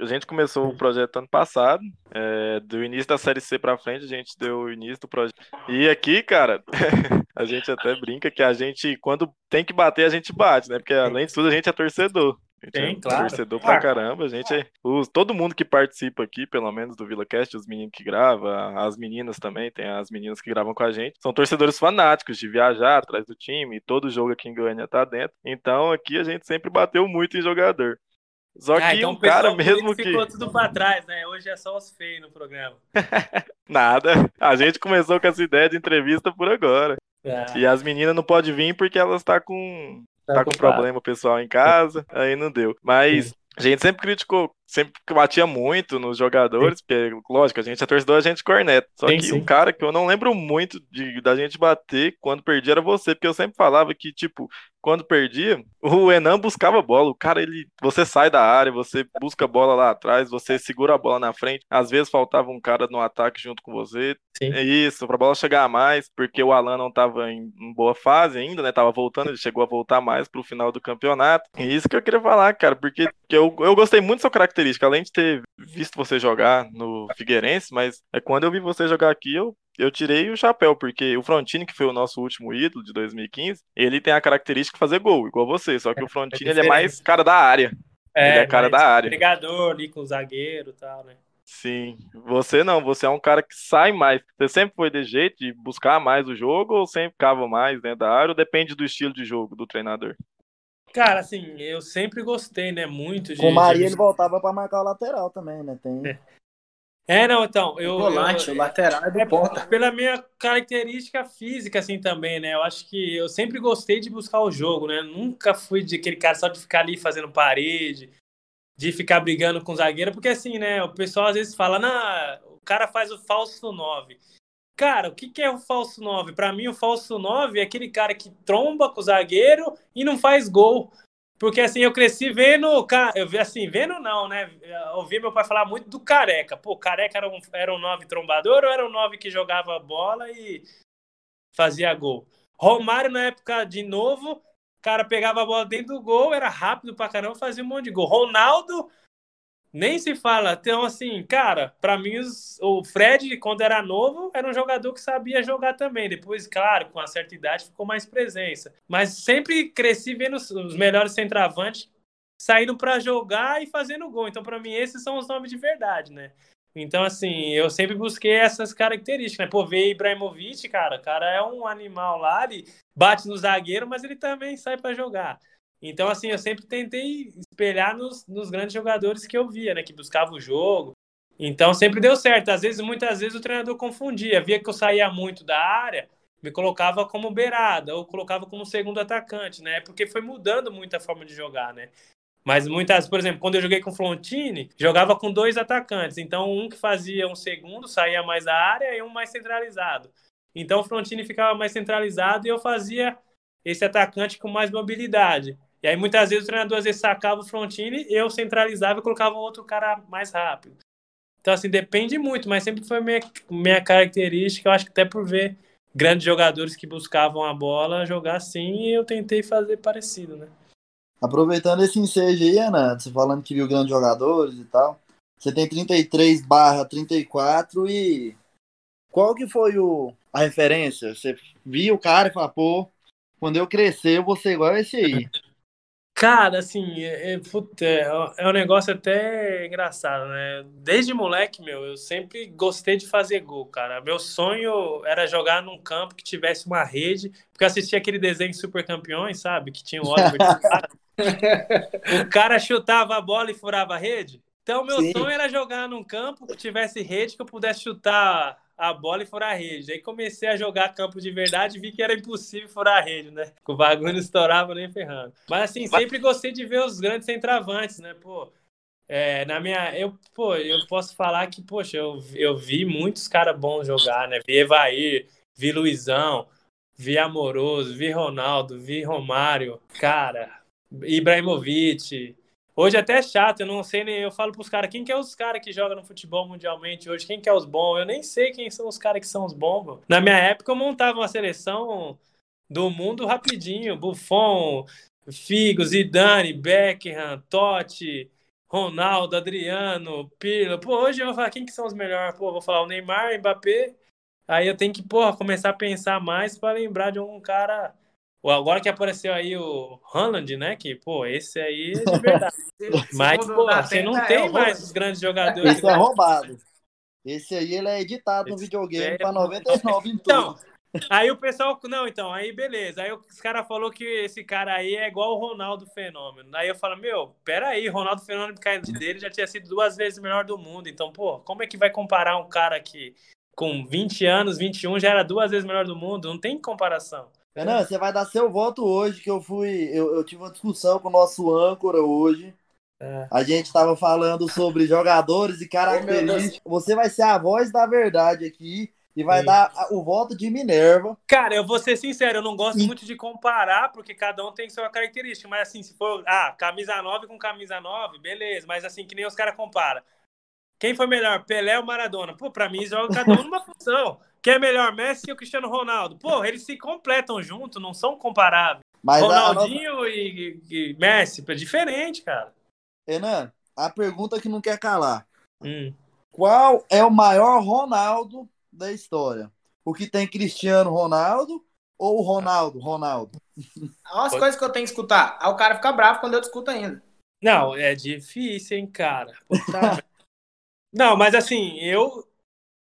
a gente começou o projeto ano passado, é, do início da Série C pra frente, a gente deu o início do projeto. E aqui, cara, a gente até brinca que a gente, quando tem que bater, a gente bate, né? Porque além de tudo, a gente é torcedor. A gente Sim, é claro. torcedor pra caramba. A gente é, os, todo mundo que participa aqui, pelo menos do VilaCast, os meninos que gravam, as meninas também, tem as meninas que gravam com a gente, são torcedores fanáticos de viajar atrás do time, e todo jogo aqui em Goiânia tá dentro. Então aqui a gente sempre bateu muito em jogador. Só que Ah, então um cara mesmo que. ficou tudo para trás, né? Hoje é só os feios no programa. Nada. A gente começou com essa ideia de entrevista por agora. Ah, E as meninas não podem vir porque elas tá com tá com ocupado. problema pessoal em casa, aí não deu. Mas a gente sempre criticou, sempre batia muito nos jogadores, porque, lógico, a gente é torcedor, a gente corneta. Só Sim, que sim. um cara que eu não lembro muito de, da gente bater quando perdia era você, porque eu sempre falava que, tipo, quando perdia, o Enan buscava a bola. O cara, ele, você sai da área, você busca a bola lá atrás, você segura a bola na frente. Às vezes faltava um cara no ataque junto com você. Sim. É isso, pra bola chegar a mais, porque o Alan não tava em, em boa fase ainda, né? Tava voltando, ele chegou a voltar mais pro final do campeonato. E isso que eu queria falar, cara, porque que eu, eu gostei muito da sua característica, além de ter visto você jogar no Figueirense, mas é quando eu vi você jogar aqui, eu eu tirei o chapéu, porque o Frontini, que foi o nosso último ídolo de 2015, ele tem a característica de fazer gol, igual você. Só que o Frontini ele é mais cara da área. ele é cara da área. Brigador ali com o zagueiro e tal, né? Sim. Você não, você é um cara que sai mais. Você sempre foi de jeito de buscar mais o jogo ou sempre ficava mais dentro da área ou depende do estilo de jogo do treinador? Cara, assim, eu sempre gostei, né? Muito de. Com o Maria de- ele voltava pra marcar o lateral também, né? Tem... É, não, então. Eu, volante, eu- o lateral é do ponta. Pela minha característica física, assim, também, né? Eu acho que eu sempre gostei de buscar o jogo, né? Nunca fui de aquele cara só de ficar ali fazendo parede, de ficar brigando com o zagueiro, porque assim, né? O pessoal às vezes fala, nah, o cara faz o falso 9. Cara, o que, que é o falso 9? Para mim, o falso 9 é aquele cara que tromba com o zagueiro e não faz gol. Porque assim, eu cresci vendo, eu vi assim, vendo não, né? Ouvi meu pai falar muito do Careca. Pô, Careca era um, era um 9 trombador ou era um 9 que jogava bola e fazia gol? Romário, na época de novo, cara pegava a bola dentro do gol, era rápido pra caramba, fazia um monte de gol. Ronaldo nem se fala. Então, assim, cara, para mim, o Fred, quando era novo, era um jogador que sabia jogar também. Depois, claro, com uma certa idade, ficou mais presença. Mas sempre cresci vendo os, os melhores centroavantes saindo para jogar e fazendo gol. Então, para mim, esses são os nomes de verdade, né? Então, assim, eu sempre busquei essas características, né? Pô, ver Ibrahimovic, cara, o cara é um animal lá, ele bate no zagueiro, mas ele também sai para jogar. Então, assim, eu sempre tentei espelhar nos, nos grandes jogadores que eu via, né? Que buscavam o jogo. Então, sempre deu certo. Às vezes, muitas vezes, o treinador confundia. Via que eu saía muito da área, me colocava como beirada, ou colocava como segundo atacante, né? Porque foi mudando muito a forma de jogar, né? Mas muitas, por exemplo, quando eu joguei com o Flontini, jogava com dois atacantes. Então, um que fazia um segundo, saía mais da área, e um mais centralizado. Então, o Flontini ficava mais centralizado e eu fazia esse atacante com mais mobilidade. E aí muitas vezes o treinador às vezes sacava o frontine, eu centralizava e colocava outro cara mais rápido. Então, assim, depende muito, mas sempre foi minha, minha característica. Eu acho que até por ver grandes jogadores que buscavam a bola jogar assim, eu tentei fazer parecido, né? Aproveitando esse ensejo aí, Ana, você falando que viu grandes jogadores e tal, você tem 33 barra 34 e qual que foi o, a referência? Você viu o cara e falou, pô, quando eu crescer eu vou ser igual a esse aí. Cara, assim, é, é, é, é um negócio até engraçado, né? Desde moleque, meu, eu sempre gostei de fazer gol, cara. Meu sonho era jogar num campo que tivesse uma rede, porque eu assistia aquele desenho Super Campeões, sabe? Que tinha o Oliver. o cara chutava a bola e furava a rede. Então, meu Sim. sonho era jogar num campo que tivesse rede, que eu pudesse chutar a bola e furar a rede. Aí comecei a jogar campo de verdade e vi que era impossível furar a rede, né? O bagulho não estourava nem ferrando. Mas assim, sempre gostei de ver os grandes centravantes, né? Pô, é, na minha. Eu, pô, eu posso falar que, poxa, eu, eu vi muitos caras bons jogar, né? Vi Evair, vi Luizão, vi Amoroso, vi Ronaldo, vi Romário, cara, Ibrahimovic, Hoje até é chato, eu não sei nem. Eu falo pros caras, quem que é os caras que jogam no futebol mundialmente hoje? Quem que é os bons? Eu nem sei quem são os caras que são os bons. Bro. Na minha época eu montava uma seleção do mundo rapidinho. Buffon, Figo, Zidane, Beckham, Totti, Ronaldo, Adriano, Pirlo. Pô, hoje eu vou falar quem que são os melhores? Pô, vou falar o Neymar, Mbappé. Aí eu tenho que, porra, começar a pensar mais para lembrar de um cara Agora que apareceu aí o Haaland, né? Que, pô, esse aí é de verdade. Mas, pô, você não tem é mais os grandes jogadores. Esse é roubado. Esse aí ele é editado esse no videogame é... para 99 em então, tudo. Aí o pessoal, não, então, aí beleza. Aí os caras falou que esse cara aí é igual o Ronaldo Fenômeno. Aí eu falo, meu, peraí, Ronaldo Fenômeno caindo dele já tinha sido duas vezes o melhor do mundo. Então, pô, como é que vai comparar um cara que com 20 anos, 21, já era duas vezes o melhor do mundo? Não tem comparação. Renan, você vai dar seu voto hoje, que eu fui. Eu, eu tive uma discussão com o nosso âncora hoje. É. A gente estava falando sobre jogadores e características. Você vai ser a voz da verdade aqui e vai dar o voto de Minerva. Cara, eu vou ser sincero, eu não gosto Sim. muito de comparar, porque cada um tem sua característica. Mas assim, se for. Ah, camisa 9 com camisa 9, beleza. Mas assim, que nem os caras comparam. Quem foi melhor, Pelé ou Maradona? Pô, pra mim, joga cada um numa função. Quem é melhor, Messi ou Cristiano Ronaldo? Pô, eles se completam junto, não são comparáveis. Mas Ronaldinho nossa... e, e, Messi, é diferente, cara. Renan, a pergunta que não quer calar. Hum. Qual é o maior Ronaldo da história? O que tem Cristiano Ronaldo ou o Ronaldo, Ronaldo? Olha as coisas que eu tenho que escutar. Aí o cara fica bravo quando eu discuto ainda. Não, é difícil, hein, cara. Puta... não, mas assim, eu.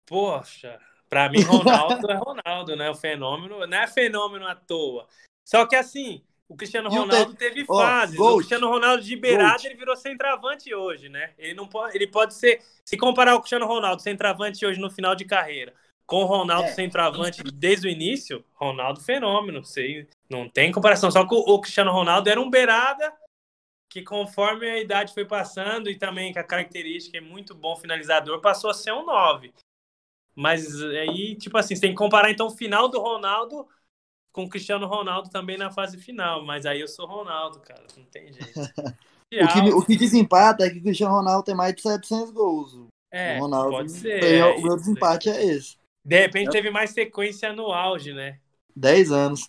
Poxa, para mim, Ronaldo é Ronaldo, né? O fenômeno não é fenômeno à toa. Só que assim, o Cristiano Ronaldo teve fases. Oh, o Cristiano Ronaldo de beirada, ele virou centroavante hoje, né? Ele não pode, ele pode ser, se comparar o Cristiano Ronaldo centroavante hoje no final de carreira, com o Ronaldo é. centroavante desde o início, Ronaldo fenômeno, sei, não tem comparação. Só que o, o Cristiano Ronaldo era um beirada que conforme a idade foi passando e também que a característica é muito bom finalizador, passou a ser um 9. Mas aí, tipo assim, você tem que comparar então o final do Ronaldo com o Cristiano Ronaldo também na fase final. Mas aí eu sou Ronaldo, cara. Não tem jeito. O que, o que desempata é que o Cristiano Ronaldo tem mais de 700 gols. É, o Ronaldo pode ser. tem- é, o meu desempate é esse. De repente teve mais sequência no auge, né? 10 anos.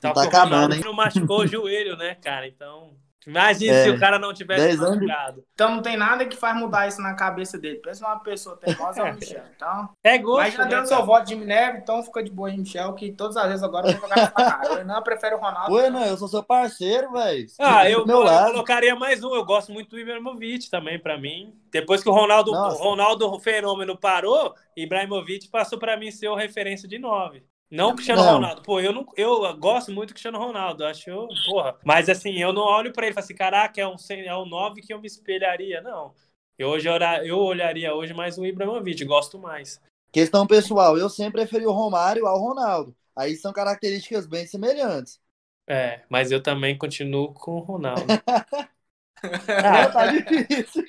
Tá o acabando, hein? não machucou o joelho, né, cara? Então, imagina É, se o cara não tivesse 10 anos. machucado. Então não tem nada que faz mudar isso na cabeça dele. Pensa numa pessoa teimosa é o Michel. Então, É gosto, mas já né, deu cara? seu voto de Minerva, então fica de boa aí, Michel, que todas as vezes agora eu vou jogar sua cara. Eu não prefiro o Ronaldo. Ué, não, eu sou seu parceiro, velho. Ah, eu, meu eu lado. colocaria mais um. Eu gosto muito do Ibrahimovic também, pra mim. Depois que o Ronaldo, o. Ronaldo Fenômeno parou, Ibrahimovic passou pra mim ser o referência de 9. Não o Cristiano Não. Ronaldo. Pô, eu, não, eu gosto muito do Cristiano Ronaldo. Acho, eu- porra. Mas assim, eu não olho pra ele e falo assim, caraca, é um, é um 9 que eu me espelharia. Não. Eu, hoje, eu olharia hoje mais o Ibrahimovic, gosto mais. Questão pessoal, eu sempre preferi o Romário ao Ronaldo. Aí são características bem semelhantes. É, mas eu também continuo com o Ronaldo. Ah, tá difícil.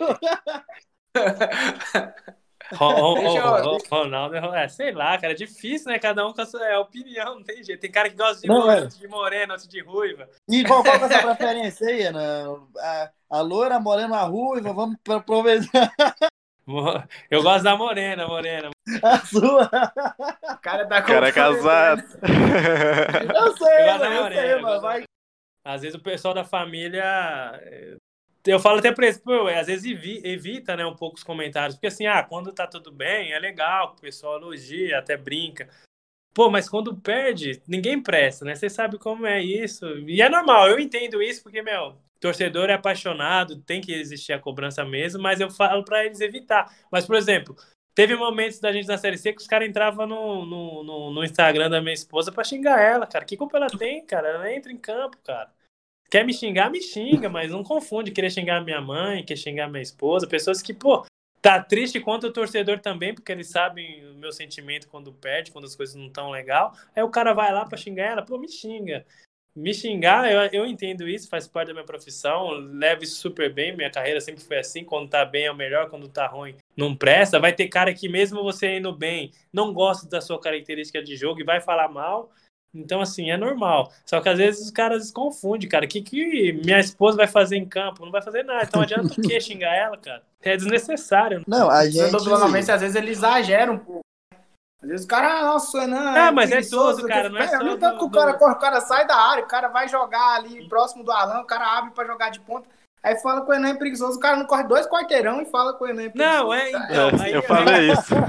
Ronaldo, é, sei lá, cara, é difícil, né? Cada um com a sua é, opinião, não tem jeito. Tem cara que gosta de Não, é. outro de morena, outro de ruiva. E qual, qual que é a sua preferência aí, Ana? A, a loira, a morena, a ruiva, vamos pra- aproveitar Eu gosto da morena, morena. a sua. O cara tá cara é casado. Eu sei, Eu eu morena, sei, mano. Vai... Às vezes o pessoal da família. Eu falo até pra eles, pô, às vezes evi- evita, né, um pouco os comentários. Porque assim, ah, quando tá tudo bem, é legal, o pessoal elogia, até brinca. Pô, mas quando perde, ninguém presta, né? Você sabe como é isso. E é normal, eu entendo isso, porque, meu, torcedor é apaixonado, tem que existir a cobrança mesmo, mas eu falo pra eles evitar. Mas, por exemplo, teve momentos da gente na Série C que os caras entravam no, no, no, no Instagram da minha esposa pra xingar ela, cara. Que culpa ela tem, cara? Ela entra em campo, cara. Quer me xingar, me xinga, mas não confunde querer xingar minha mãe, quer xingar minha esposa. Pessoas que, pô, tá triste quanto o torcedor também, porque eles sabem o meu sentimento quando perde, quando as coisas não estão legal. Aí o cara vai lá pra xingar ela, pô, me xinga. Me xingar, eu, eu entendo isso, faz parte da minha profissão, levo isso super bem, minha carreira sempre foi assim, quando tá bem é o melhor, quando tá ruim não presta. Vai ter cara que mesmo você indo bem, não gosta da sua característica de jogo e vai falar mal. Então, assim, é normal. Só que às vezes os caras confundem, cara. O que, que minha esposa vai fazer em campo? Não vai fazer nada. Então adianta o quê xingar ela, cara? É desnecessário. Não, a gente. Flamengo, às vezes ele exagera um pouco. Às vezes o cara, ah, nossa, não. Ah, mas é todo, cara, não é só nem tanto do- que o cara do- corre, o cara sai da área, o cara vai jogar ali próximo do Alan, o cara abre pra jogar de ponta. Aí fala que o Enan é preguiçoso, o cara não corre dois quarteirão e fala que o Enan é preguiçoso. Não, é Tá? então. É, aí- eu falei isso.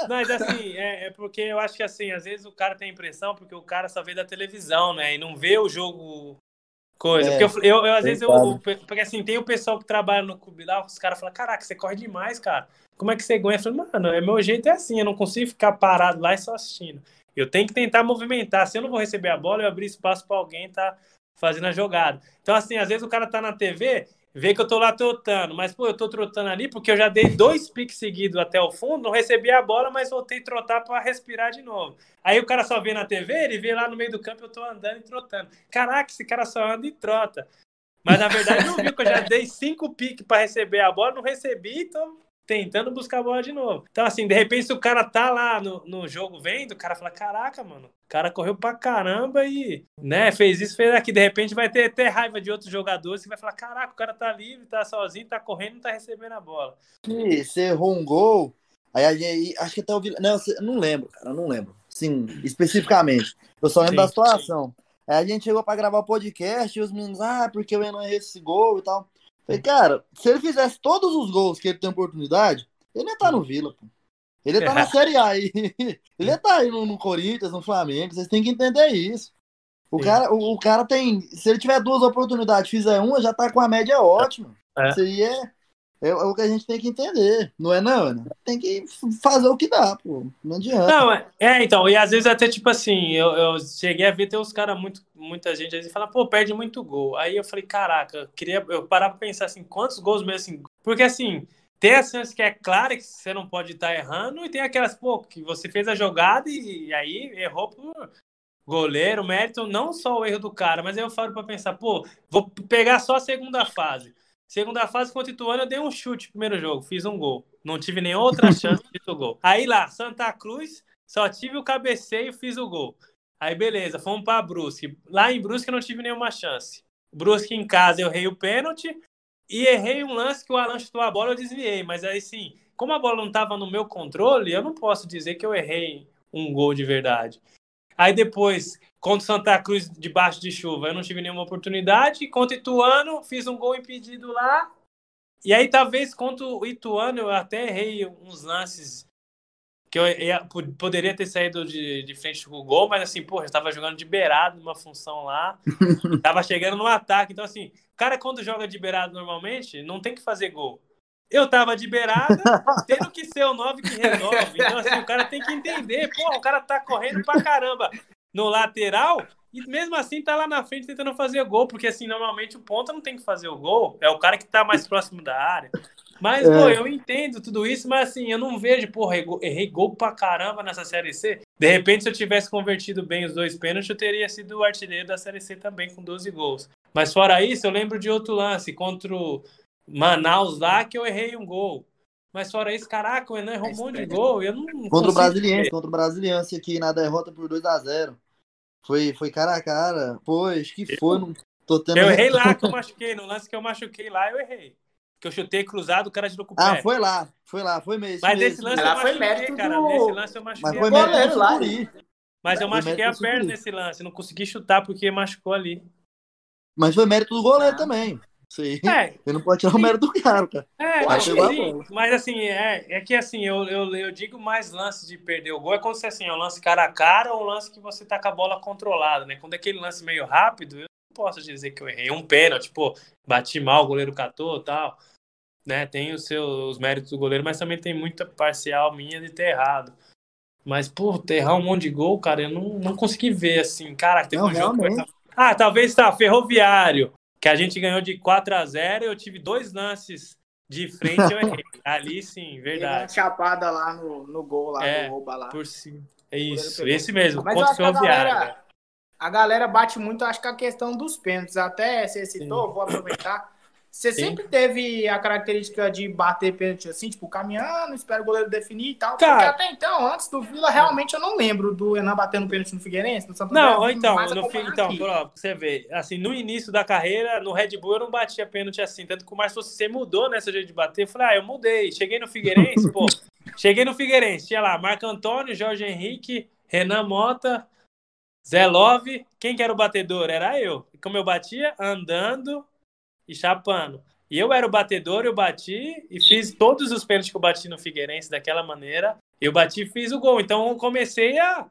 É, mas assim, é, é porque eu acho que assim, às vezes o cara tem a impressão porque o cara só vê da televisão, né? E não vê o jogo coisa. É, porque eu, eu- eu, às vezes eu. Porque assim, tem o pessoal que trabalha no clube lá, os caras falam, caraca, você corre demais, cara. Como é que você aguenta? Eu falei, mano, é, meu jeito é assim, eu não consigo ficar parado lá e só assistindo. Eu tenho que tentar movimentar. Se eu não vou receber a bola, eu abrir espaço para alguém tá fazendo a jogada. Então, assim, às vezes o cara tá na TV, vê que eu tô lá trotando, mas, pô, eu tô trotando ali porque eu já dei dois piques seguidos até o fundo, não recebi a bola, mas voltei a trotar para respirar de novo. Aí o cara só vê na TV, ele vê lá no meio do campo, eu tô andando e trotando. Caraca, esse cara só anda e trota. Mas na verdade não viu que eu já dei cinco piques para receber a bola, não recebi, então tentando buscar a bola de novo. Então, assim, de repente, se o cara tá lá no, no jogo vendo, o cara fala: caraca, mano, o cara correu pra caramba e, né, fez isso, fez aqui. De repente vai ter até raiva de outros jogadores que vai falar: caraca, o cara tá livre, tá sozinho, tá correndo, não tá recebendo a bola. que você errou um gol. Aí a gente, acho que até o Vila. Não, eu não lembro, cara, eu não lembro. Sim, especificamente. Eu só lembro Sim, da situação. Aí a gente chegou pra gravar o podcast e os meninos, ah, porque eu não errei esse gol e tal. Falei, cara, se ele fizesse todos os gols que ele tem oportunidade, ele ia estar no Vila, pô. Ele ia estar na Série A aí. Ele ia estar aí no, no Corinthians, no Flamengo. Vocês têm que entender isso. O Sim. cara, o, o cara tem. Se ele tiver duas oportunidades, fizer uma, já tá com a média ótima. É. Isso aí é, é, é o que a gente tem que entender. Não é, não, Ana? Tem que fazer o que dá, pô. Não adianta. Não, é, é, então, e às vezes até tipo assim, eu, eu cheguei a ver ter uns caras, muito, muita gente às vezes fala, pô, perde muito gol. Aí eu falei, caraca, eu queria eu parar pra pensar assim, quantos gols mesmo assim? Porque assim, tem as chances que é claro que você não pode estar errando, e tem aquelas, pô, que você fez a jogada e, e aí errou por goleiro, mérito, não só o erro do cara, mas aí eu falo pra pensar, pô, vou pegar só a segunda fase. Segunda fase contra o Ituano, eu dei um chute no primeiro jogo, fiz um gol. Não tive nem outra chance de o gol. Aí lá, Santa Cruz, só tive o cabeceio e fiz o gol. Aí beleza, fomos para Brusque. Lá em Brusque eu não tive nenhuma chance. Brusque em casa eu errei o pênalti e errei um lance que o Alan chutou a bola, eu desviei. Mas aí sim, como a bola não estava no meu controle, eu não posso dizer que eu errei um gol de verdade. Aí depois, contra Santa Cruz debaixo de chuva, eu não tive nenhuma oportunidade. Contra Ituano, fiz um gol impedido lá. E aí, talvez, contra o Ituano, eu até errei uns lances que eu ia, poderia ter saído de, de frente com o gol, mas assim, porra, eu estava jogando de beirado numa função lá, tava chegando no ataque. Então, assim, o cara quando joga de beirado normalmente, não tem que fazer gol. Eu tava de beirada, tendo que ser o 9 que resolve. Então, assim, o cara tem que entender, porra, o cara tá correndo pra caramba no lateral e mesmo assim tá lá na frente tentando fazer gol, porque assim, normalmente o ponta não tem que fazer o gol, é o cara que tá mais próximo da área. Mas, é. pô, eu entendo tudo isso, mas assim, eu não vejo, porra, errei gol pra caramba nessa Série C. De repente, se eu tivesse convertido bem os dois pênaltis, eu teria sido o artilheiro da Série C também, com 12 gols. Mas fora isso, eu lembro de outro lance contra o Manaus lá, que eu errei um gol. Mas fora isso, caraca, o Enan errou um monte de gol. Eu não contra o Brasiliense, contra o Brasiliense aqui na derrota por 2 a 0 Foi, foi cara a cara. Pois, que foi. Não tô tendo eu errei lá que eu machuquei. No lance que eu machuquei lá, eu errei que eu chutei cruzado, o cara tirou com o ah, pé. Ah, foi lá, foi lá, foi mesmo. Mas nesse lance eu machuquei, mérito cara. Do... Nesse lance eu machuquei. Mas foi mérito lá. Mas eu machuquei a perna nesse lance, não consegui chutar porque machucou ali. Mas foi mérito do goleiro ah. também. Sim. É. Você não pode tirar o mérito do cara, cara. É, mas, sim, mas assim, é, é que assim, eu, eu, eu digo mais lance de perder o gol é quando você assim, é um lance cara a cara ou um lance que você tá com a bola controlada, né? Quando é aquele lance meio rápido, eu não posso dizer que eu errei. Um pênalti, pô, bati mal, o goleiro catou tal né? Tem os seus méritos do goleiro, mas também tem muita parcial minha de ter errado. Mas, pô, errar um monte de gol, cara, eu não, não consegui ver assim. Cara, teve não, um jogo. Ah, talvez tá, Ferroviário, que a gente ganhou de 4 a 0 eu tive dois lances de frente, eu errei. Ali sim, verdade. Uma chapada lá no, no gol, lá é, no rouba lá. Por cima. É isso, esse mesmo, Mas contra o Ferroviário. A galera, a galera bate muito, acho que a questão dos pênaltis. Até você citou, sim. vou aproveitar. Você Sim. sempre teve a característica de bater pênalti assim, tipo, caminhando, espera o goleiro definir e tal. Cara, porque até então, antes do Vila, realmente eu não lembro do Enan batendo pênalti no Figueirense, no Santo Não, então, no então, pra você vê, assim, no início da carreira, no Red Bull eu não batia pênalti assim, tanto que o Márcio você mudou nessa jeito de bater. Eu falei, ah, eu mudei. Cheguei no Figueirense, pô. Cheguei no Figueirense, tinha lá Marco Antônio, Jorge Henrique, Renan Mota, Zé Love. Quem que era o batedor? Era eu. E como eu batia? Andando e chapando. E eu era o batedor, eu bati e fiz todos os pênaltis que eu bati no Figueirense daquela maneira. Eu bati e fiz o gol. Então eu comecei a,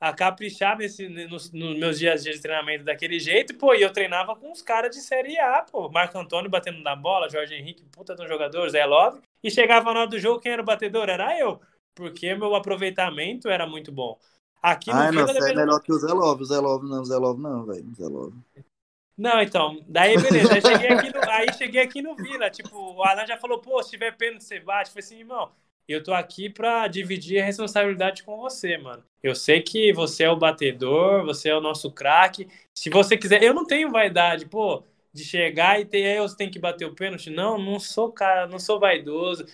a caprichar nesse, nos, nos meus dias de treinamento daquele jeito. Pô, e eu treinava com os caras de Série A, pô. Marco Antônio batendo na bola, Jorge Henrique, puta de um jogador, Zé Love. E chegava na hora do jogo, quem era o batedor? Era eu. Porque meu aproveitamento era muito bom. Aqui no ah, não, você é melhor que o Zé Love. O Zé Love não, o Zé Love não, velho. Zé Love. Não, então, daí beleza. Aí cheguei aqui no, aí cheguei aqui no Vila. Tipo, o Alan já falou, pô, se tiver pênalti, você bate. Eu falei assim, irmão, eu tô aqui pra dividir a responsabilidade com você, mano. Eu sei que você é o batedor, você é o nosso craque. Se você quiser, eu não tenho vaidade, pô, de chegar e ter, você tem que bater o pênalti. Não, não sou cara, não sou vaidoso.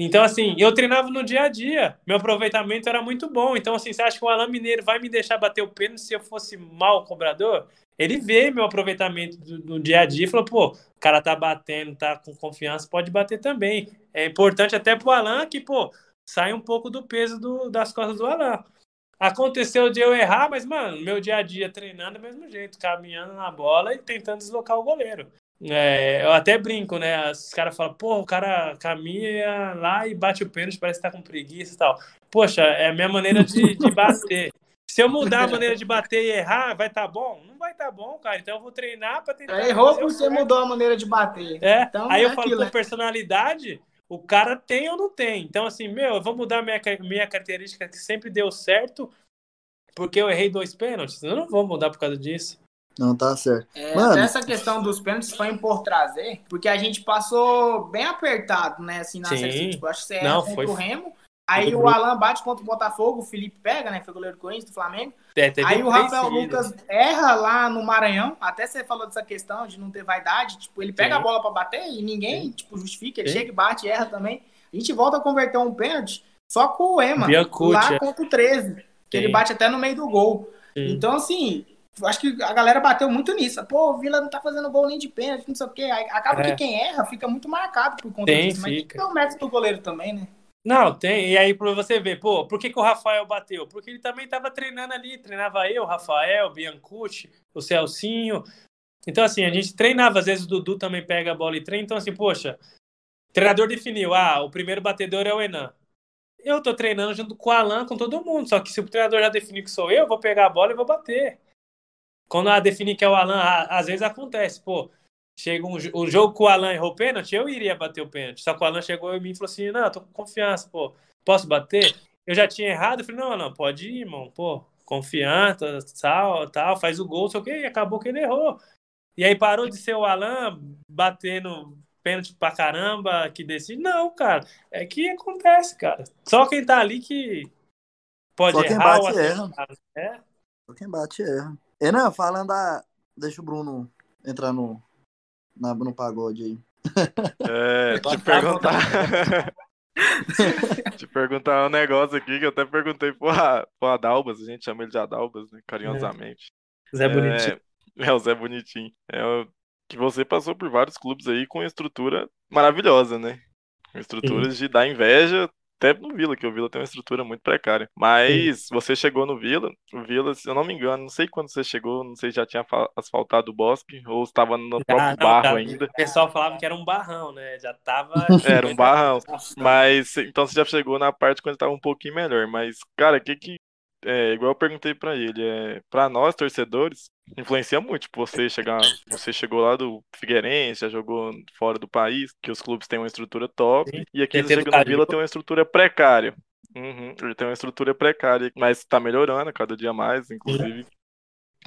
Então, assim, eu treinava no dia a dia. Meu aproveitamento era muito bom. Então, assim, você acha que o Alan Mineiro vai me deixar bater o pênalti se eu fosse mal cobrador? Ele vê meu aproveitamento no dia a dia e falou, pô, o cara tá batendo, tá com confiança, pode bater também. É importante até pro Alan que, pô, sai um pouco do peso do, das costas do Alan. Aconteceu de eu errar, mas, mano, meu dia a dia treinando do mesmo jeito, caminhando na bola e tentando deslocar o goleiro. É, eu até brinco, né? Os caras falam, pô, o cara caminha lá e bate o pênalti, parece que tá com preguiça e tal. Poxa, é a minha maneira de, de bater. Se eu mudar a maneira de bater e errar, vai estar tá bom? Não vai estar tá bom, cara. Então eu vou treinar para tentar. É, errou porque você mudou a maneira de bater. É. Então, aí é eu falo com né? personalidade, o cara tem ou não tem. Então, assim, meu, eu vou mudar minha, minha característica que sempre deu certo, porque eu errei dois pênaltis. Eu não vou mudar por causa disso. Não, tá certo. É, Mano. Essa questão dos pênaltis foi por trazer, porque a gente passou bem apertado, né? Assim, na Sim. Tipo, acho que você erra não, foi... o Remo Aí Do o grupo. Alan bate contra o Botafogo, o Felipe pega, né? Foi goleiro do Corinthians, do Flamengo. É, teve Aí o Rafael. Lucas erra lá no Maranhão. Até você falou dessa questão de não ter vaidade. Tipo, ele pega Sim. a bola pra bater e ninguém, tipo, justifica. Ele Sim. chega e bate, erra também. A gente volta a converter um pênalti só com o Ema. Biancucci, lá é. contra o 13. Que ele Sim. bate até no meio do gol. Sim. Então, assim, acho que a galera bateu muito nisso. Pô, o Vila não tá fazendo gol nem de pênalti, não sei o quê. Acaba É. que quem erra fica muito marcado por conta Tem, disso. Mas fica. o método do goleiro também, né? Não, tem. E aí, pra você ver, pô, por que, que o Rafael bateu? Porque ele também tava treinando ali. Treinava eu, o Rafael, o Biancucci, o Celcinho. Então, assim, a gente treinava. Às vezes o Dudu também pega a bola e treina. Então, assim, poxa, o treinador definiu: ah, o primeiro batedor é o Enan. Eu tô treinando junto com o Alan, com todo mundo. Só que se o treinador já definiu que sou eu, eu vou pegar a bola e vou bater. Quando a definir que é o Alan, a- às vezes acontece, pô. Chega um, o jogo que o Alan errou pênalti, eu iria bater o pênalti. Só que o Alan chegou em mim e falou assim: Não, tô com confiança, pô. Posso bater? Eu já tinha errado. Eu falei: Não, não, pode ir, irmão. Pô, confiança, tal, tal, faz o gol, sei o quê. E acabou que ele errou. E aí parou de ser o Alan batendo pênalti pra caramba, que decide. Não, cara. É que acontece, cara. Só quem tá ali que pode Só quem errar bate ou erra. É. Só quem bate erra. Enan, falando da. Deixa o Bruno entrar no, na, no pagode aí. É, te perguntar. te perguntar um negócio aqui que eu até perguntei pro, pro Adalbas, a gente chama ele de Adalbas, né, carinhosamente. Zé Bonitinho. É, é o Zé Bonitinho. É o, que você passou por vários clubes aí com estrutura maravilhosa, né? Com estruturas de dar inveja, até no Vila, que o Vila tem uma estrutura muito precária. Mas você chegou no Vila, o Vila, se eu não me engano, não sei quando você chegou, não sei se já tinha fa- asfaltado o bosque ou estava no próprio Ah, não, barro cara, ainda. O pessoal falava que era um barrão, né? Já tava. Era um barrão. Mas então você já chegou na parte quando estava um pouquinho melhor. Mas, cara, o que que. É, igual eu perguntei pra ele, é, pra nós, torcedores, influencia muito. Tipo, você chegar. Você chegou lá do Figueirense, já jogou fora do país, que os clubes têm uma estrutura top. Sim. E aqui você chega no educador. Vila tem uma estrutura precária. Uhum, ele tem uma estrutura precária, mas tá melhorando cada dia mais, inclusive.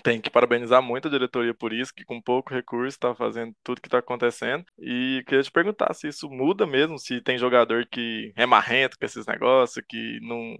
Tem que parabenizar muito a diretoria por isso, que com pouco recurso está fazendo tudo que está acontecendo. E queria te perguntar se isso muda mesmo, se tem jogador que é marrento com esses negócios, que não,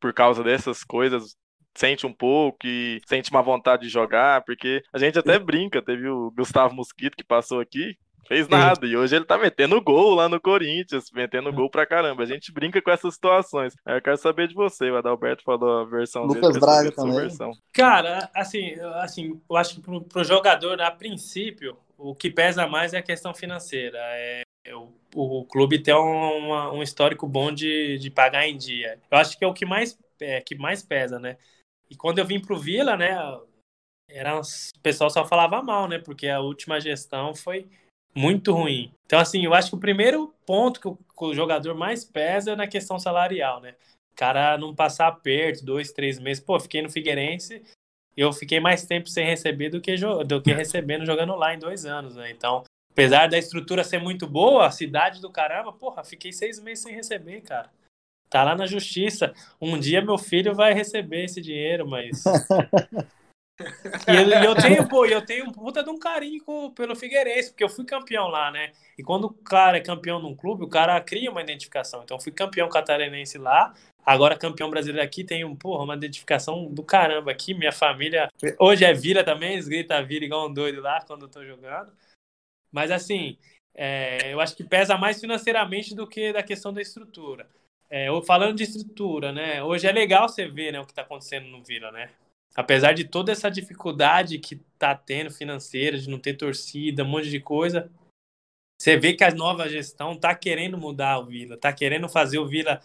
por causa dessas coisas, sente um pouco e sente uma vontade de jogar, porque a gente até brinca, teve o Gustavo Mosquito que passou aqui, fez nada, e hoje ele tá metendo gol lá no Corinthians, metendo gol pra caramba. A gente brinca com essas situações. Aí Eu quero saber de você, o Adalberto falou a versão Lucas dele, Braga também. versão. Cara, assim, eu- assim, eu acho que pro, pro jogador, a princípio, o que pesa mais é a questão financeira. É, o, o clube ter um, uma- um histórico bom de, de pagar em dia. Eu acho que é o que mais, é, que mais pesa, né? E quando eu vim pro Vila, né, era, o pessoal só falava mal, né? Porque a última gestão foi muito ruim. Então, assim, eu acho que o primeiro ponto que o, que o jogador mais pesa é na questão salarial, né? O cara não passar aperto, dois, três meses. Pô, fiquei no Figueirense, eu fiquei mais tempo sem receber do que, do que recebendo jogando lá em dois anos, né? Então, apesar da estrutura ser muito boa, a cidade do caramba, porra, fiquei seis meses sem receber, cara. Tá lá na justiça. Um dia meu filho vai receber esse dinheiro, mas. E eu, eu tenho, pô, eu tenho puta de um carinho com- pelo Figueirense, porque eu fui campeão lá, né? E quando o cara é campeão num clube, o cara cria uma identificação. Então, eu fui campeão catarinense lá, agora campeão brasileiro aqui, tem um, porra, uma identificação do caramba aqui. Minha família. Hoje é vira também, eles gritam vira igual um doido lá quando eu tô jogando. Mas assim, é, eu acho que pesa mais financeiramente do que da questão da estrutura. É, falando de estrutura, né? Hoje é legal você ver né, o que está acontecendo no Vila, né? Apesar de toda essa dificuldade que tá tendo financeira, de não ter torcida, um monte de coisa, você vê que a nova gestão tá querendo mudar o Vila, tá querendo fazer o Vila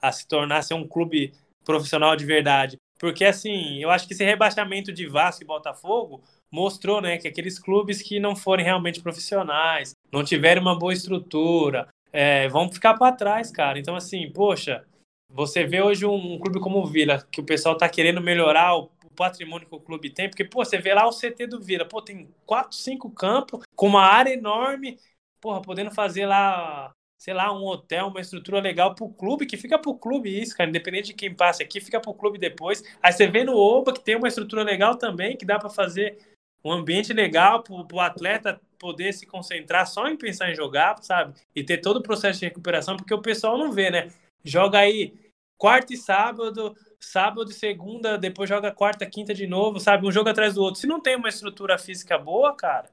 a se tornar ser um clube profissional de verdade. Porque assim, eu acho que esse rebaixamento de Vasco e Botafogo mostrou, né, que aqueles clubes que não forem realmente profissionais, não tiverem uma boa estrutura, é, vão ficar para trás, cara. Então assim, poxa, você vê hoje um, um clube como o Vila, que o pessoal tá querendo melhorar o, o patrimônio que o clube tem, porque, pô, você vê lá o CT do Vila, pô, tem quatro, cinco campos, com uma área enorme, porra, podendo fazer lá, sei lá, um hotel, uma estrutura legal pro clube, que fica pro clube isso, cara, independente de quem passe aqui, fica pro clube depois. Aí você vê no Oba, que tem uma estrutura legal também, que dá para fazer um ambiente legal pro, pro atleta poder se concentrar só em pensar em jogar, sabe? E ter todo o processo de recuperação, porque o pessoal não vê, né? joga aí quarta e sábado, sábado e segunda, depois joga quarta, quinta de novo, sabe? Um jogo atrás do outro. Se não tem uma estrutura física boa, cara,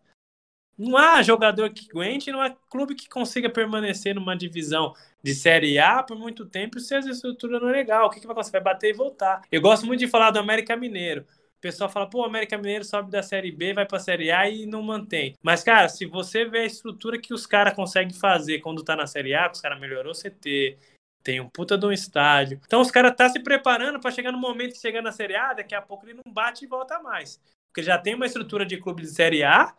não há jogador que aguente, não há clube que consiga permanecer numa divisão de Série A por muito tempo se a estrutura não é legal. O que, que vai acontecer? Vai bater e voltar. Eu gosto muito de falar do América Mineiro. O pessoal fala, pô, o América Mineiro sobe da Série B, vai pra Série A e não mantém. Mas, cara, se você vê a estrutura que os caras conseguem fazer quando tá na Série A, os caras melhorou o CT, tem um puta de um estádio. Então os caras tá se preparando para chegar no momento de chegar na Série A, daqui a pouco ele não bate e volta mais. Porque já tem uma estrutura de clube de Série A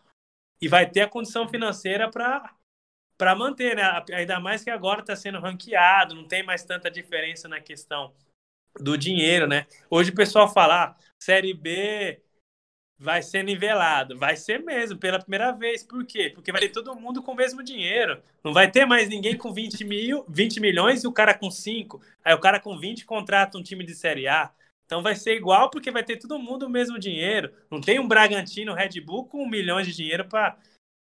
e vai ter a condição financeira para manter, né? Ainda mais que agora está sendo ranqueado, não tem mais tanta diferença na questão do dinheiro, né? Hoje o pessoal fala, ah, Série B vai ser nivelado. Vai ser mesmo, pela primeira vez. Por quê? Porque vai ter todo mundo com o mesmo dinheiro. Não vai ter mais ninguém com 20, mil, 20 milhões e o cara com 5. Aí o cara com 20 contrata um time de Série A. Então vai ser igual porque vai ter todo mundo o mesmo dinheiro. Não tem um Bragantino, Red Bull com milhões de dinheiro para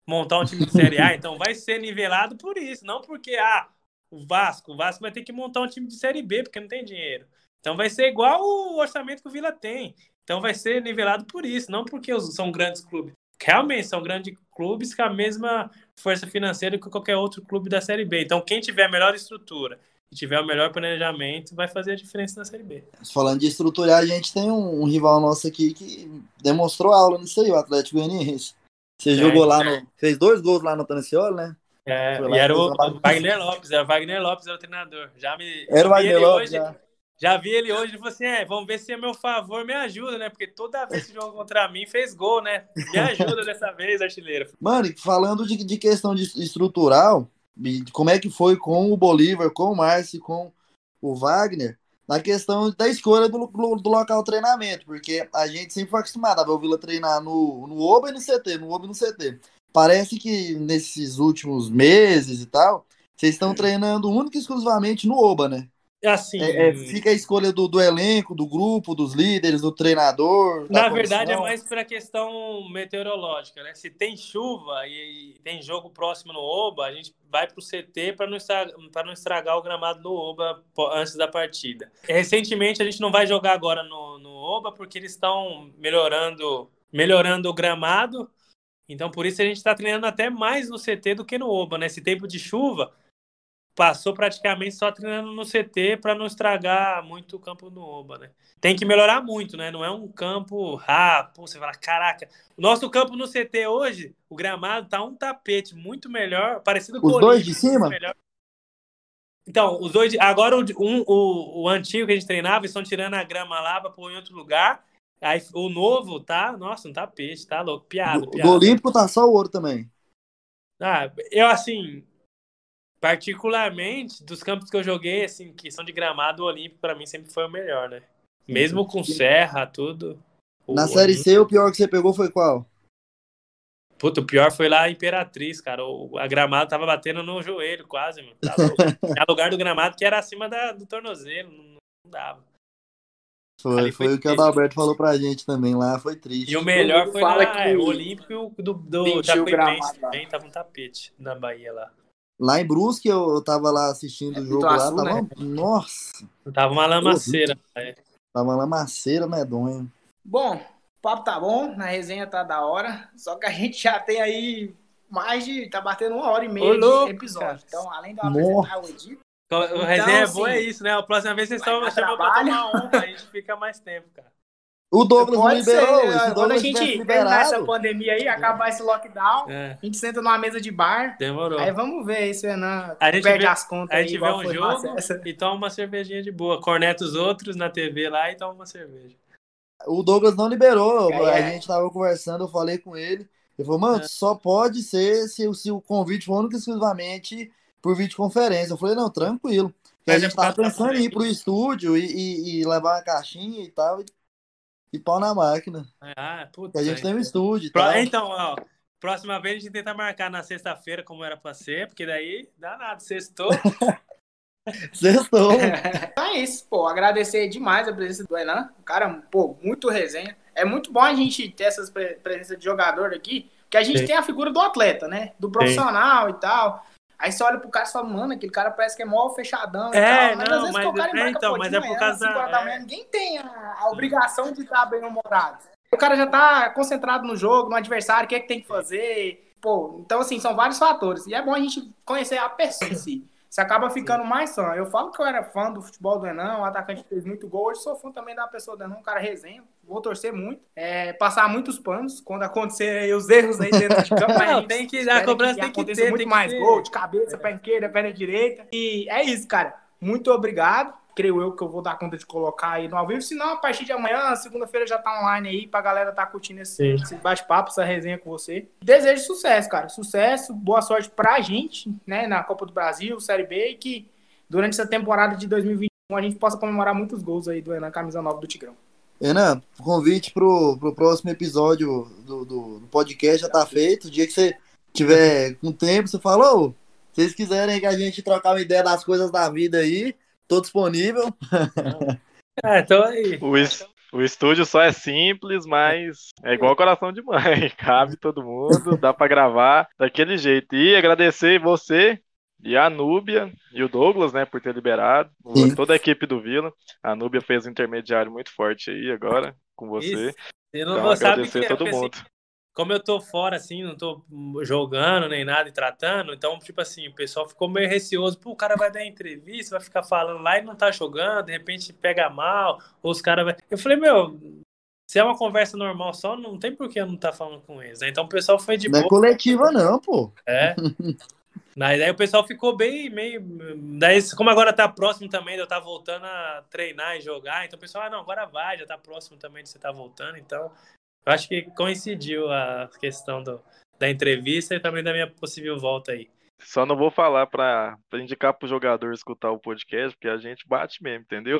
montar um time de Série A. Então vai ser nivelado por isso, não porque ah, o Vasco, o Vasco vai ter que montar um time de Série B porque não tem dinheiro. Então vai ser igual o orçamento que o Vila tem. Então vai ser nivelado por isso, não porque são grandes clubes. Realmente são grandes clubes com a mesma força financeira que qualquer outro clube da Série B. Então quem tiver a melhor estrutura e tiver o melhor planejamento vai fazer a diferença na Série B. Falando de estruturar, a gente tem um, um rival nosso aqui que demonstrou aula nisso aí, o Atlético Goianiense. Você é, jogou lá no. Fez dois gols lá no Tancioli, né? É, e era o, o Wagner Lopes, era o Wagner Lopes, era o treinador. Já me. Era o Wagner Lopes. Hoje, já. Já vi ele hoje e falou assim: é, vamos ver se é meu favor me ajuda, né? Porque toda vez que jogou contra mim fez gol, né? Me ajuda dessa vez, artilheiro. Mano, falando de, de questão de estrutural, como é que foi com o Bolívar, com o Márcio, com o Wagner, na questão da escolha do, do, do, local de treinamento, porque a gente sempre foi acostumado a ver o Vila treinar no, no OBA e no CT, no OBA e no CT. Parece que nesses últimos meses e tal, vocês estão treinando única e exclusivamente no OBA, né? Assim, é, é, fica a escolha do, do, elenco, do grupo, dos líderes, do treinador. Na verdade, é mais para a questão meteorológica, né? Se tem chuva e, e, tem jogo próximo no Oba, a gente vai para o CT para não, estragar, não estragar o gramado no Oba antes da partida. Recentemente, a gente não vai jogar agora no, no Oba porque eles estão melhorando, melhorando o gramado. Então, por isso a gente está treinando até mais no CT do que no Oba, né? Esse tempo de chuva passou praticamente só treinando no CT para não estragar muito o campo no Oba, né? Tem que melhorar muito, né? Não é um campo rápido, você fala, caraca, o nosso campo no CT hoje, o gramado tá um tapete muito melhor, parecido com os dois de cima. Melhor. Então, os dois, agora o, um, o, o antigo que a gente treinava, eles estão tirando a grama lá para pôr em outro lugar. Aí o novo tá, nossa, um tapete, tá louco, piada, piada. Do Olímpico tá só o ouro também. Ah, eu assim, Particularmente, dos campos que eu joguei, assim, que são de gramado, o Olímpico para mim sempre foi o melhor, né? Mesmo com serra, tudo. Na Série C, o pior que você pegou foi qual? Puta, o pior foi lá a Imperatriz, cara. O, a gramado tava batendo no joelho quase, mano. Tá é lugar do gramado que era acima da, do tornozelo, não, não dava. Foi, foi, foi, o que o Adalberto falou pra gente também lá, foi triste. E o melhor foi lá, que... o Olímpico do, do Jacuipense também, tava um tapete na Bahia lá. Lá em Brusque, eu, eu tava lá assistindo é, o jogo lá, tava... Né? Nossa! Tava uma lamaceira. É. Tava uma lamaceira medonha. Bom, o papo tá bom, na resenha tá da hora, só que a gente já tem aí mais de... tá batendo uma hora e meia Ô, louco, de episódio. Cara. Então, além de eu apresentar o edito... Então, o resenha é boa, é isso, né? A próxima vez vocês estão chamando pra tomar onda, a gente fica mais tempo, cara. O Douglas Pode liberou. Ser, quando Douglas a gente terminar essa pandemia aí, acabar esse lockdown, é. a gente senta numa mesa de bar. Demorou. Aí vamos ver isso, Renan. A gente perde vê, as contas. A gente aí, vê um jogo e toma uma cervejinha de boa. Corneta os outros na TV lá e toma uma cerveja. O Douglas não liberou. É, a é. gente tava conversando, eu falei com ele. Ele falou, mano, é. só pode ser se, se o convite for único exclusivamente por videoconferência. Eu falei, não, tranquilo. a gente tava pensando em ir pro estúdio e, e, e levar uma caixinha e tal. E e pau na máquina. Ah, puta. A gente tem um estúdio. Pro... Então, ó, próxima vez a gente tenta marcar na sexta-feira, como era pra ser, porque daí dá nada, sextou. Sextou. Então é isso, pô. Agradecer demais a presença do Enan. O cara, pô, muito resenha. É muito bom a gente ter essas presenças de jogador aqui, que a gente Sim. tem a figura do atleta, né? Do profissional Sim. e tal. Aí você olha pro cara e fala, mano, aquele cara parece que é mó fechadão e É, tal. Mas não, às vezes mas- que o cara é, embarca, então, pô, mas é por manhã, causa da é. manhã, ninguém tem a, a obrigação de estar bem humorado. O cara já tá concentrado no jogo, no adversário, o que é que tem que fazer. Pô, então assim, são vários fatores. E é bom a gente conhecer a pessoa em si. Você acaba ficando mais fã. Eu falo que eu era fã do futebol do Enan, um atacante que fez muito gol. Hoje sou fã também da pessoa do Enan, um cara resenha. Vou torcer muito. É, passar muitos panos quando acontecer aí os erros aí dentro de campo. Não, gente tem que- a cobrança tem que ter, muito tem que mais ter. gol, de cabeça, perna esquerda, perna direita. E é isso, cara. Muito obrigado. Creio eu que eu vou dar conta de colocar aí no ao vivo. Se não, a partir de amanhã, segunda-feira, já tá online aí pra galera tá curtindo esse, Sim. esse bate-papo, essa resenha com você. Desejo sucesso, cara. Sucesso, boa sorte pra gente, né, na Copa do Brasil, Série B, e que durante essa temporada de 2021 a gente possa comemorar muitos gols aí do Enan, camisa nova do Tigrão. Renan, o convite pro, pro próximo episódio do, do, do podcast já tá feito. O dia que você tiver com tempo, você fala, ô, se vocês quiserem que a gente trocar uma ideia das coisas da vida aí, tô disponível. É, então aí. O, es- o estúdio só é simples, mas é igual coração de mãe. Cabe todo mundo, dá pra gravar daquele jeito. E agradecer você e a Núbia e o Douglas, né, por ter liberado. Sim. Toda a equipe do Vila. A Núbia fez um intermediário muito forte aí agora com você. Isso. Eu não Então, vou saber agradecer que a todo mundo. Como eu tô fora, assim, não tô jogando nem nada e tratando, então, tipo assim, o pessoal ficou meio receoso. Pô, o cara vai dar entrevista, vai ficar falando lá e não tá jogando, de repente pega mal, ou os caras vai. Eu falei, meu, se é uma conversa normal só, não tem por que eu não estar falando com eles, né? Então o pessoal foi de Não é boa. coletiva, não, pô. É. Daí, daí o pessoal ficou bem, meio. Daí, como agora tá próximo também, de eu tá voltando a treinar e jogar, então o pessoal, ah, não, agora vai, já tá próximo também de você tá voltando, então. Eu acho que coincidiu a questão do, da entrevista e também da minha possível volta aí. Só não vou falar pra, pra indicar pro jogador escutar o podcast, porque a gente bate mesmo, entendeu?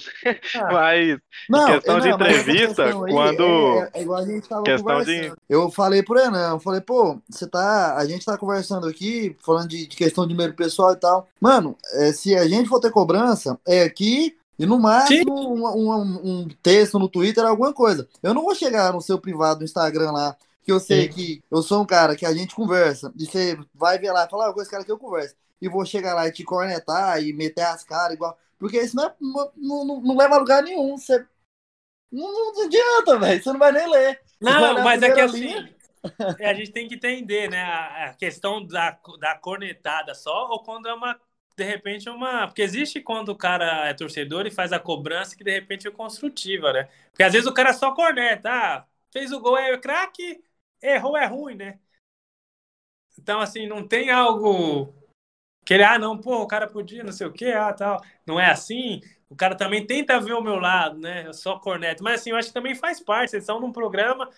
Ah. Mas Não, questão é, de não, essa entrevista, questão aí quando- É, é igual a gente tava questão de-. Eu falei pro Renan, eu falei, pô, você tá. A gente tá conversando aqui, falando de, de questão de número pessoal e tal. Mano, é, se a gente for ter cobrança, é aqui. E no máximo um, um- um texto no Twitter, alguma coisa. Eu não vou chegar no seu privado no Instagram lá, que eu sei Sim. que eu sou um cara que a gente conversa, e você vai ver lá e falar, ah, com esse cara que eu converso. E vou chegar lá e te cornetar e meter as caras igual. Porque isso não, é, não, não, não leva a lugar nenhum. Você, não, não adianta, velho. Você não vai nem ler. Não, mas é que assim, é, a gente tem que entender, né? A, a questão da, da cornetada só, ou quando é uma, de repente, uma. Porque existe quando o cara é torcedor e faz a cobrança que de repente é construtiva, né? Porque às vezes o cara só corneta, ah, fez o gol, é craque, errou, é ruim, né? Então, assim, não tem algo que ele, ah, não, pô, o cara podia, não sei o quê, ah, tal. Não é assim. O cara também tenta ver o meu lado, né? Eu só corneto. Mas, assim, eu acho que também faz parte. Vocês estão num programa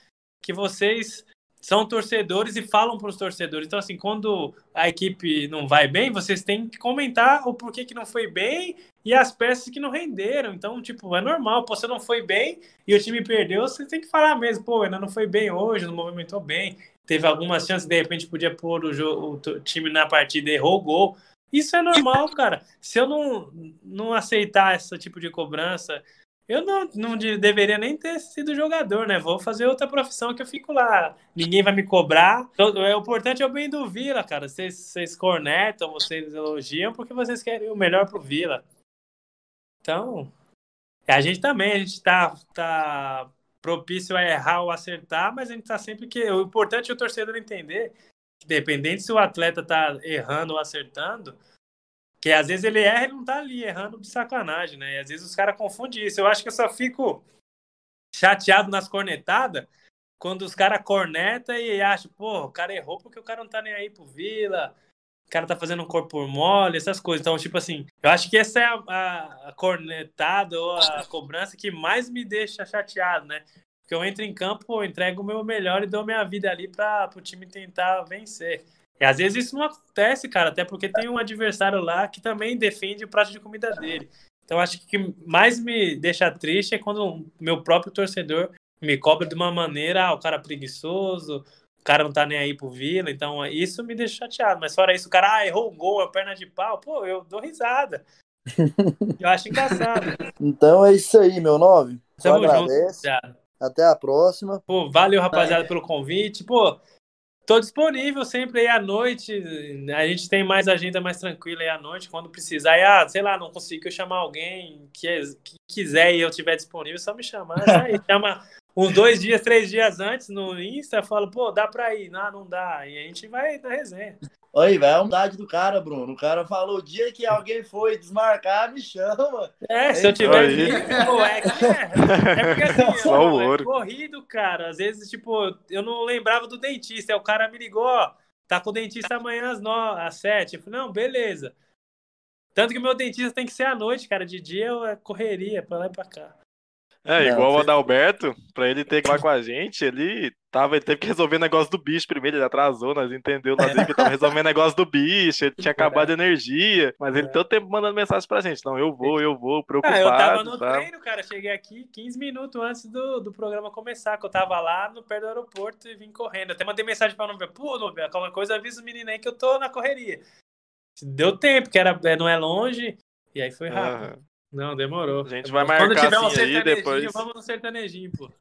que vocês são torcedores e falam para os torcedores. Então, assim, quando a equipe não vai bem, vocês têm que comentar o porquê que não foi bem e as peças que não renderam. Então, tipo, é normal. Pô, você não foi bem e o time perdeu, você tem que falar mesmo. Pô, ainda não foi bem hoje, não movimentou bem. Teve algumas chances, de repente podia pôr o, jogo, o time na partida errou o gol. Isso é normal, cara. Se eu não, não aceitar esse tipo de cobrança, eu não, não de- deveria nem ter sido jogador, né? Vou fazer outra profissão que eu fico lá. Ninguém vai me cobrar. Então, é, o importante é o bem do Vila, cara. Vocês, vocês cornetam, vocês elogiam porque vocês querem o melhor pro Vila. Então, a gente também, a gente tá, tá propício a errar ou acertar, mas a gente tá sempre que. O importante é o torcedor entender que, dependente se o atleta tá errando ou acertando, que às vezes ele erra e não tá ali errando de sacanagem, né? E às vezes os caras confundem isso. Eu acho que eu só fico chateado nas cornetadas quando os caras cornetam e acham, pô, o cara errou porque o cara não tá nem aí pro Vila, o cara tá fazendo um corpo mole, essas coisas. Então, tipo assim, eu acho que essa é a, a, a cornetada ou a cobrança que mais me deixa chateado, né? Porque eu entro em campo, eu entrego o meu melhor e dou minha vida ali para o time tentar vencer. E às vezes isso não acontece, cara, até porque tem um adversário lá que também defende o prato de comida dele. Então acho que o que mais me deixa triste é quando o meu próprio torcedor me cobra de uma maneira, ah, o cara é preguiçoso, o cara não tá nem aí pro Vila, então isso me deixa chateado. Mas fora isso, o cara, ah, errou o gol, é perna de pau, pô, eu dou risada. Eu acho engraçado. Então é isso aí, meu nove. Tamo junto. Até a próxima. Pô, valeu, rapaziada, pelo convite. Pô, Tô disponível sempre aí à noite. A gente tem mais agenda mais tranquila aí à noite, quando precisar. E, ah, sei lá, não conseguiu chamar alguém que, que quiser e eu estiver disponível, só me chamar. Aí, chama uns dois dias, três dias antes no Insta, fala, pô, dá pra ir. Não, não dá. E a gente vai na resenha. Oi, vai a humildade do cara, Bruno. O cara falou: o dia que alguém foi desmarcar, me chama. É, se eu tiver é, é, é porque assim, Só o eu, é ouro. corrido, cara. Às vezes, tipo, eu não lembrava do dentista. Aí o cara me ligou, ó, tá com o dentista amanhã às, no... às sete. Eu falei, não, beleza. Tanto que o meu dentista tem que ser à noite, cara. De dia é correria, pra lá e pra cá. É, Não, igual o Adalberto, pra ele ter que falar com a gente, ele tava, ele teve que resolver o negócio do bicho primeiro, ele atrasou, nós entendeu lá dentro que ele tava resolvendo o negócio do bicho, ele tinha acabado de energia, mas ele todo tempo mandando mensagem pra gente, não, eu vou, eu vou, preocupado, Ah, eu tava no tá? treino, cara. Cheguei aqui 15 minutos antes do, do programa começar, que eu tava lá no perto do aeroporto e vim correndo. Até mandei mensagem pra Nubia, pô, Nubia, qualquer coisa avisa o menino aí que eu tô na correria. Deu tempo, que era, não é longe, e aí foi rápido. Aham. Não, demorou. A gente vai Quando marcar tiver um assim aí, sertanejinho, depois. vamos no sertanejinho, pô.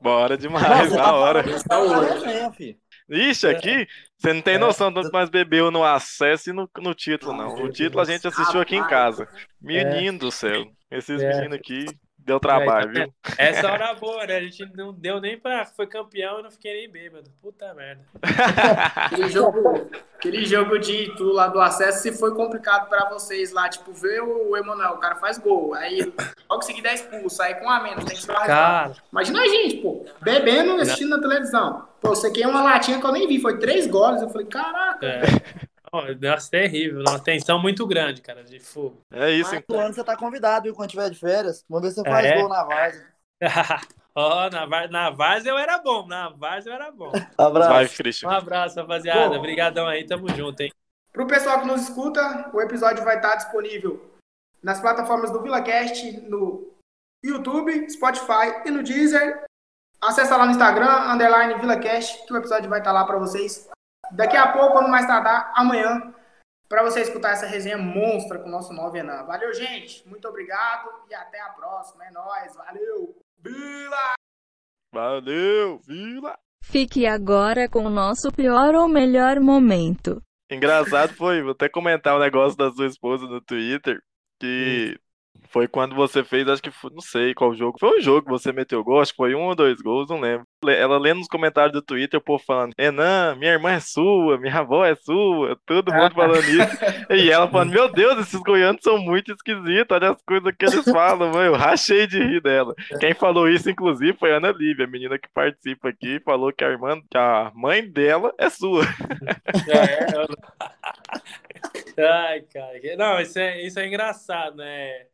Bora demais, da hora. Tá na resenha, filho. Ixi, aqui, você não tem noção do que nós bebeu no acesso e no, no título, não. O título a gente assistiu aqui em casa. Menino do céu, esses É. meninos aqui deu trabalho, viu? Essa hora boa, né? A gente não deu nem pra. Foi campeão e não fiquei nem bêbado. Puta merda. Aquele jogo, aquele jogo de tu lá do acesso, se foi complicado pra vocês lá, tipo, ver o Emanuel, o cara faz gol, aí logo em seguida é expulso, aí com a menos, tem que se Cara, Imagina a gente, pô, bebendo, assistindo na televisão. Pô, você quer uma latinha que eu nem vi, foi três goles. Eu falei, caraca. é. Nossa, terrível. Uma tensão muito grande, cara, de fogo. É isso, Mas então. ano você tá convidado, viu? Quando tiver de férias. Vamos ver se você faz É? gol na Varsa. Ó, na, Var- na Várzea eu era bom, na Várzea eu era bom. Abraço. Vai, Um Christian. abraço, rapaziada. Obrigadão aí, tamo junto, hein? Pro pessoal que nos escuta, o episódio vai estar disponível nas plataformas do VilaCast, no YouTube, Spotify e no Deezer. Acesse lá no Instagram, underline VilaCast, que o episódio vai estar lá para vocês. Daqui a pouco, quando mais tardar, amanhã, para você escutar essa resenha monstra com o nosso 9 Enan. Valeu, gente. Muito obrigado e até a próxima. É nóis. Valeu. Vila! Valeu, Vila! Fique agora com o nosso pior ou melhor momento. Engraçado foi, vou até comentar o negócio da sua esposa no Twitter, que foi quando você fez, acho que foi, não sei qual jogo, foi um jogo que você meteu gol, acho que foi um ou dois gols, não lembro. Le- Ela lendo nos comentários do Twitter, o povo falando, Renan, minha irmã é sua, minha avó é sua, todo mundo falando isso. E ela falando, meu Deus, esses goianos são muito esquisitos, olha as coisas que eles falam, mano. Eu rachei de rir dela. Quem falou isso, inclusive, foi a Ana Lívia, a menina que participa aqui, falou que a irmã, que a mãe dela é sua. É, eu- Ai, cara. Não, isso é, isso é engraçado, né?